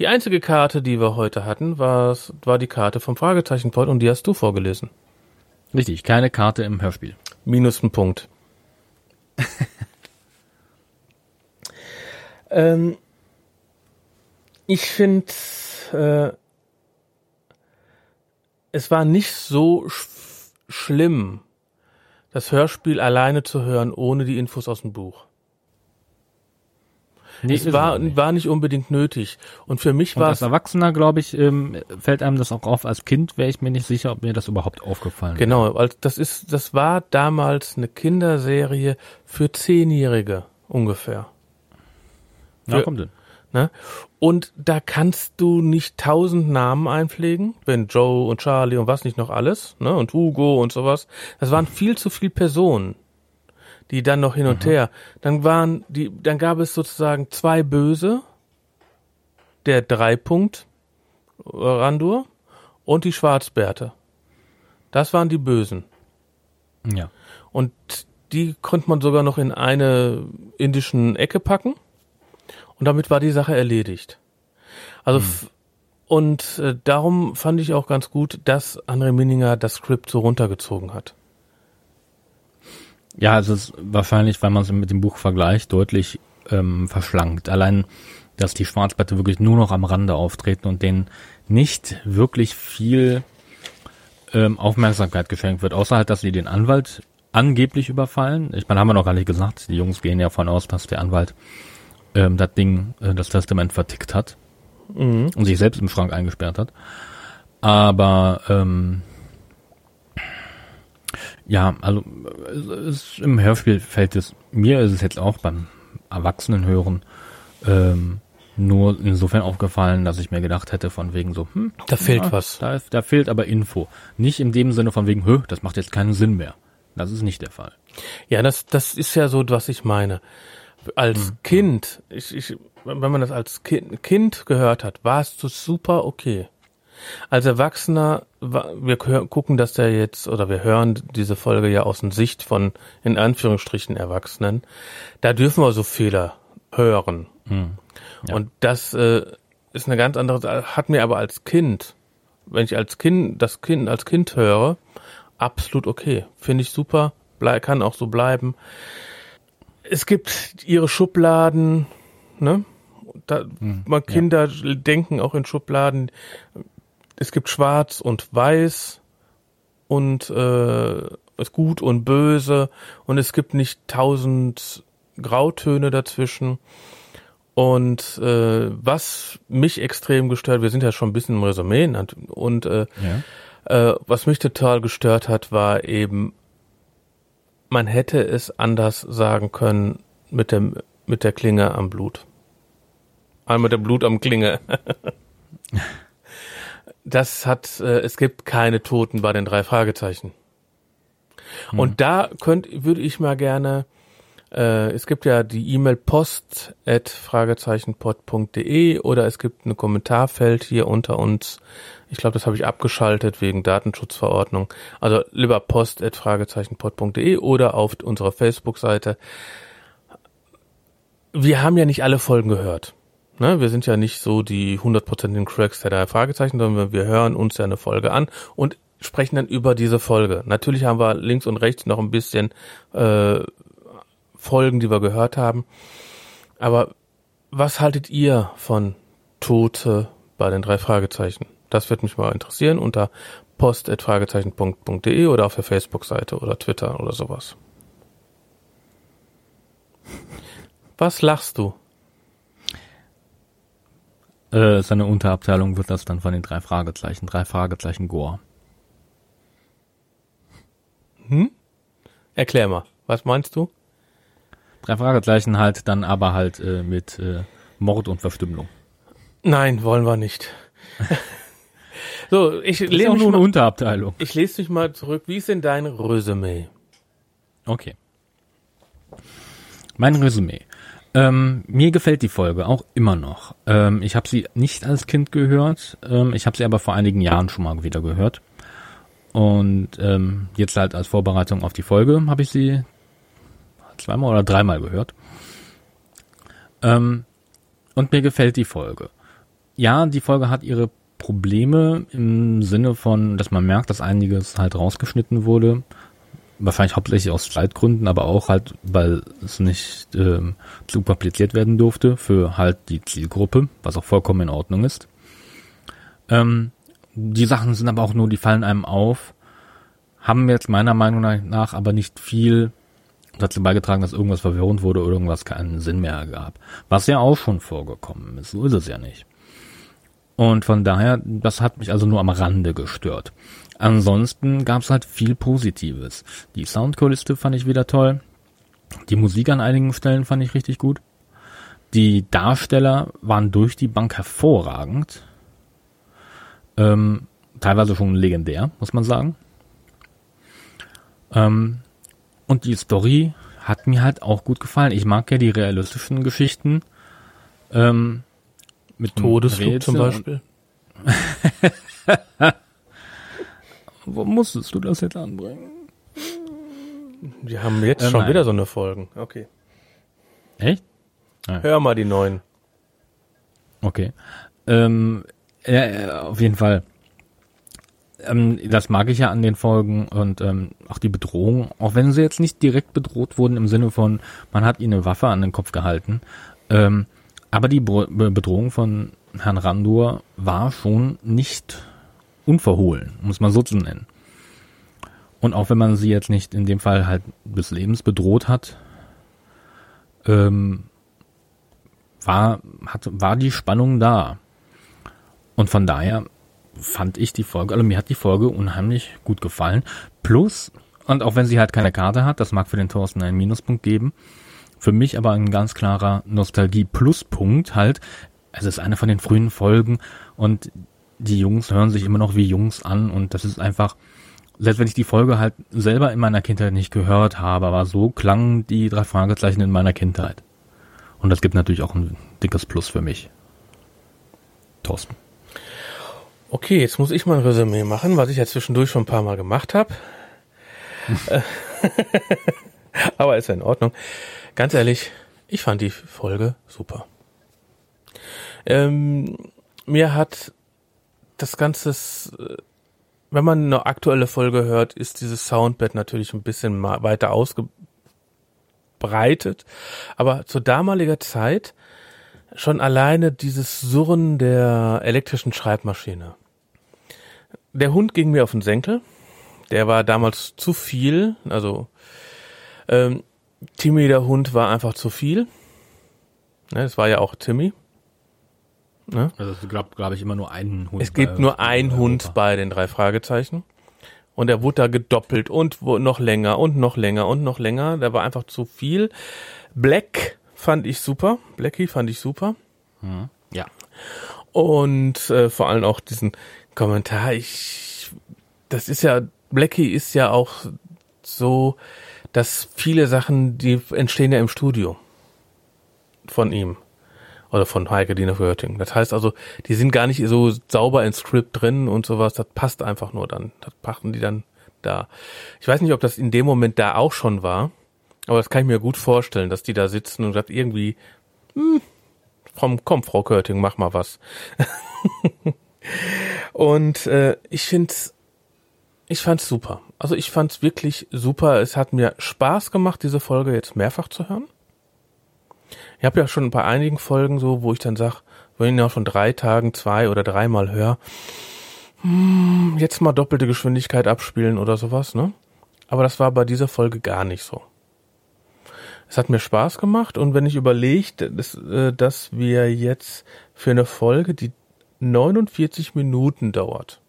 die einzige Karte, die wir heute hatten, war, war die Karte vom Fragezeichenpod und die hast du vorgelesen. Richtig, keine Karte im Hörspiel. Minus ein Punkt. ähm, ich finde, äh, es war nicht so sch schlimm, das Hörspiel alleine zu hören, ohne die Infos aus dem Buch. Nee, es war, nicht. war nicht unbedingt nötig. Und für mich Und war als es Erwachsener, glaube ich, ähm, fällt einem das auch auf. Als Kind wäre ich mir nicht sicher, ob mir das überhaupt aufgefallen wäre. Genau, weil das ist, das war damals eine Kinderserie für Zehnjährige ungefähr. Na, Für- kommt hin. Ne? Und da kannst du nicht tausend Namen einpflegen, wenn Joe und Charlie und was nicht noch alles, ne? Und Hugo und sowas. Das waren viel zu viel Personen, die dann noch hin und her. Dann waren die, dann gab es sozusagen zwei Böse, der Dreipunkt äh, Randur und die Schwarzbärte. Das waren die Bösen. Ja. Und die konnte man sogar noch in eine indischen Ecke packen. Und damit war die Sache erledigt. Also, f- und äh, darum fand ich auch ganz gut, dass André Minninger das Skript so runtergezogen hat. Ja, es ist wahrscheinlich, weil man es mit dem Buch vergleicht, deutlich ähm, verschlankt. Allein, dass die Schwarzbärte wirklich nur noch am Rande auftreten und denen nicht wirklich viel ähm, Aufmerksamkeit geschenkt wird, außer halt, dass sie den Anwalt angeblich überfallen. Ich meine, haben wir noch gar nicht gesagt. Die Jungs gehen ja davon aus, dass der Anwalt ähm, das Ding, äh, das Testament vertickt hat und sich selbst im Schrank eingesperrt hat. Aber ähm, ja, also im Hörspiel fällt es, mir ist es jetzt auch beim Erwachsenenhören ähm, nur insofern aufgefallen, dass ich mir gedacht hätte, von wegen so, hm, Da fehlt ja, was. Da, da fehlt aber Info. Nicht in dem Sinne von wegen, hö, das macht jetzt keinen Sinn mehr. Das ist nicht der Fall. Ja, das, das ist ja so, was ich meine. Als Kind, ich, ich, wenn man das als Kind, kind gehört hat, war es so super okay. Als Erwachsener, wa- wir gucken das ja jetzt, oder wir hören diese Folge ja aus der Sicht von, in Anführungsstrichen, Erwachsenen. Da dürfen wir so Fehler hören. Ja. Und das äh, ist eine ganz andere, hat mir aber als Kind, wenn ich als Kind, das Kind als Kind höre, absolut okay. Finde ich super, blei kann auch so bleiben. Es gibt ihre Schubladen, ne? Da, man Kinder denken auch in Schubladen. Es gibt Schwarz und Weiß und äh, es gut und böse und es gibt nicht tausend Grautöne dazwischen. Und äh, was mich extrem gestört, wir sind ja schon ein bisschen im Resümee und, äh, Ja. äh, was mich total gestört hat, war eben, man hätte es anders sagen können mit dem mit der Klinge am Blut. Einmal der Blut am Klinge. das hat, äh, es gibt keine Toten bei den drei Fragezeichen. Und da könnt, würde ich mal gerne, äh, es gibt ja die E-Mail post at fragezeichenpod.de oder es gibt ein Kommentarfeld hier unter uns. Ich glaube, das habe ich abgeschaltet wegen Datenschutzverordnung. Also lieber post at fragezeichenpod.de oder auf unserer Facebook-Seite. Wir haben ja nicht alle Folgen gehört. Ne, wir sind ja nicht so die hundertprozentigen Cracks der drei Fragezeichen, sondern wir hören uns ja eine Folge an und sprechen dann über diese Folge. Natürlich haben wir links und rechts noch ein bisschen äh, Folgen, die wir gehört haben. Aber was haltet ihr von Tote bei den drei Fragezeichen? Das wird mich mal interessieren unter post.fragezeichen.de oder auf der Facebook-Seite oder Twitter oder sowas. Was lachst du? Äh, seine Unterabteilung wird das dann von den drei Fragezeichen, drei Fragezeichen Gore. Erklär mal, was meinst du? Drei Fragezeichen halt dann aber halt äh, mit äh, Mord und Verstümmelung. Nein, wollen wir nicht. so, ich lese nur eine Unterabteilung. ich lese mich mal zurück. Wie ist denn dein Resümee? Okay. Mein Resümee. Ähm, mir gefällt die Folge auch immer noch. Ähm, ich habe sie nicht als Kind gehört, ähm, ich habe sie aber vor einigen Jahren schon mal wieder gehört. Und ähm, jetzt halt als Vorbereitung auf die Folge habe ich sie zweimal oder dreimal gehört. Ähm, und mir gefällt die Folge. Ja, die Folge hat ihre Probleme im Sinne von, dass man merkt, dass einiges halt rausgeschnitten wurde. Wahrscheinlich hauptsächlich aus Zeitgründen, aber auch halt, weil es nicht ähm, zu kompliziert werden durfte für halt die Zielgruppe, was auch vollkommen in Ordnung ist. Ähm, die Sachen sind aber auch nur, die fallen einem auf, haben jetzt meiner Meinung nach aber nicht viel dazu beigetragen, dass irgendwas verwirrend wurde oder irgendwas keinen Sinn mehr gab. Was ja auch schon vorgekommen ist, so ist es ja nicht. Und von daher, das hat mich also nur am Rande gestört. Ansonsten gab es halt viel Positives. Die Soundkulisse fand ich wieder toll. Die Musik an einigen Stellen fand ich richtig gut. Die Darsteller waren durch die Bank hervorragend. Ähm, teilweise schon legendär, muss man sagen. Ähm, und die Story hat mir halt auch gut gefallen. Ich mag ja die realistischen Geschichten. Ähm, mit Todesflug zum Beispiel. Wo musstest du das jetzt anbringen? Wir haben jetzt Äh, schon nein. wieder so eine Folgen. Okay. Echt? Hör mal die neuen. Okay. Ähm, ja, auf jeden Fall. Ähm, das mag ich ja an den Folgen und ähm, auch die Bedrohung, auch wenn sie jetzt nicht direkt bedroht wurden im Sinne von, man hat ihnen eine Waffe an den Kopf gehalten. Ähm, aber die Bedrohung von Herrn Randur war schon nicht unverhohlen, um es mal so zu nennen. Und auch wenn man sie jetzt nicht in dem Fall halt des Lebens bedroht hat, ähm, war, hat, war die Spannung da. Und von daher fand ich die Folge, also mir hat die Folge unheimlich gut gefallen. Plus, und auch wenn sie halt keine Karte hat, das mag für den Thorsten einen Minuspunkt geben, für mich aber ein ganz klarer Nostalgie-Pluspunkt halt. Es ist eine von den frühen Folgen und die Jungs hören sich immer noch wie Jungs an und das ist einfach, selbst wenn ich die Folge halt selber in meiner Kindheit nicht gehört habe, aber so klangen die drei Fragezeichen in meiner Kindheit. Und das gibt natürlich auch ein dickes Plus für mich. Thorsten. Okay, jetzt muss ich mal ein Resümee machen, was ich ja zwischendurch schon ein paar Mal gemacht habe. Aber ist ja in Ordnung. Ganz ehrlich, ich fand die Folge super. Ähm, mir hat das Ganze, äh, wenn man eine aktuelle Folge hört, ist dieses Soundbed natürlich ein bisschen weiter ausgebreitet. Aber zu damaliger Zeit schon alleine dieses Surren der elektrischen Schreibmaschine. Der Hund ging mir auf den Senkel. Der war damals zu viel. Also ähm, Timmy, der Hund, war einfach zu viel. Ne, es war ja auch Timmy. Also es gab, glaube ich, immer nur einen Hund. Es gibt bei- nur ein bei Hund Europa. bei den drei Fragezeichen. Und er wurde da gedoppelt und noch länger und noch länger und noch länger. Der war einfach zu viel. Black fand ich super. Blackie fand ich super. Ja. Und äh, vor allem auch diesen Kommentar. Ich, das ist ja, Blackie ist ja auch so, dass viele Sachen, die entstehen ja im Studio von ihm oder von Heike Dina Wörting. Das heißt also, die sind gar nicht so sauber ins Skript drin und sowas. Das passt einfach nur dann. Das pachten die dann da. Ich weiß nicht, ob das in dem Moment da auch schon war, aber das kann ich mir gut vorstellen, dass die da sitzen und das irgendwie, hm, komm, komm, Frau Körting, mach mal was. und äh, ich find's, ich fand's super. Also ich fand's wirklich super. Es hat mir Spaß gemacht, diese Folge jetzt mehrfach zu hören. Ich habe ja schon bei einigen Folgen so, wo ich dann sag, wenn ich noch von drei Tagen zwei oder dreimal höre, hm, jetzt mal doppelte Geschwindigkeit abspielen oder sowas, ne? Aber das war bei dieser Folge gar nicht so. Es hat mir Spaß gemacht und wenn ich überlege, dass, äh, dass wir jetzt für eine Folge, die 49 Minuten dauert,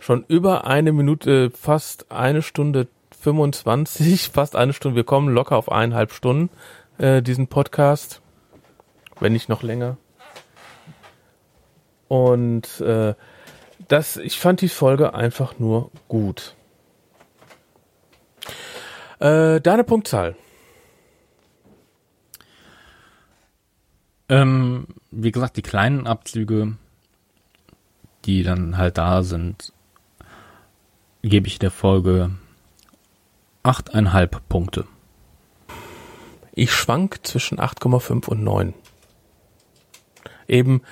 schon über eine Minute, fast eine Stunde 25, fast eine Stunde, wir kommen locker auf eineinhalb Stunden, äh, diesen Podcast, wenn nicht noch länger. Und äh, das, ich fand die Folge einfach nur gut. Äh, deine Punktzahl. Ähm, wie gesagt, die kleinen Abzüge, die dann halt da sind, gebe ich der Folge achteinhalb Punkte. Ich schwank zwischen 8,5 und 9. Eben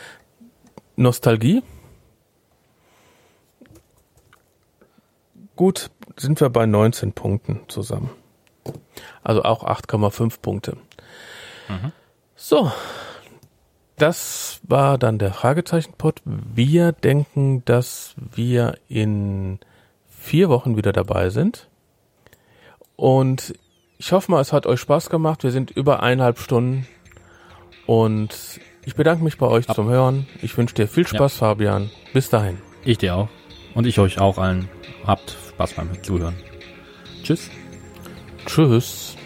Nostalgie. Gut, sind wir bei 19 Punkten zusammen. Also auch 8,5 Punkte. So, das war dann der Fragezeichen-Pod. Wir denken, dass wir in vier Wochen wieder dabei sind. Und ich hoffe mal, es hat euch Spaß gemacht. Wir sind über eineinhalb Stunden. Und ich bedanke mich bei euch zum Hören. Ich wünsche dir viel Spaß, Fabian. Bis dahin. Ich dir auch. Und ich euch auch allen. Habt Spaß beim Zuhören. Tschüss. Tschüss.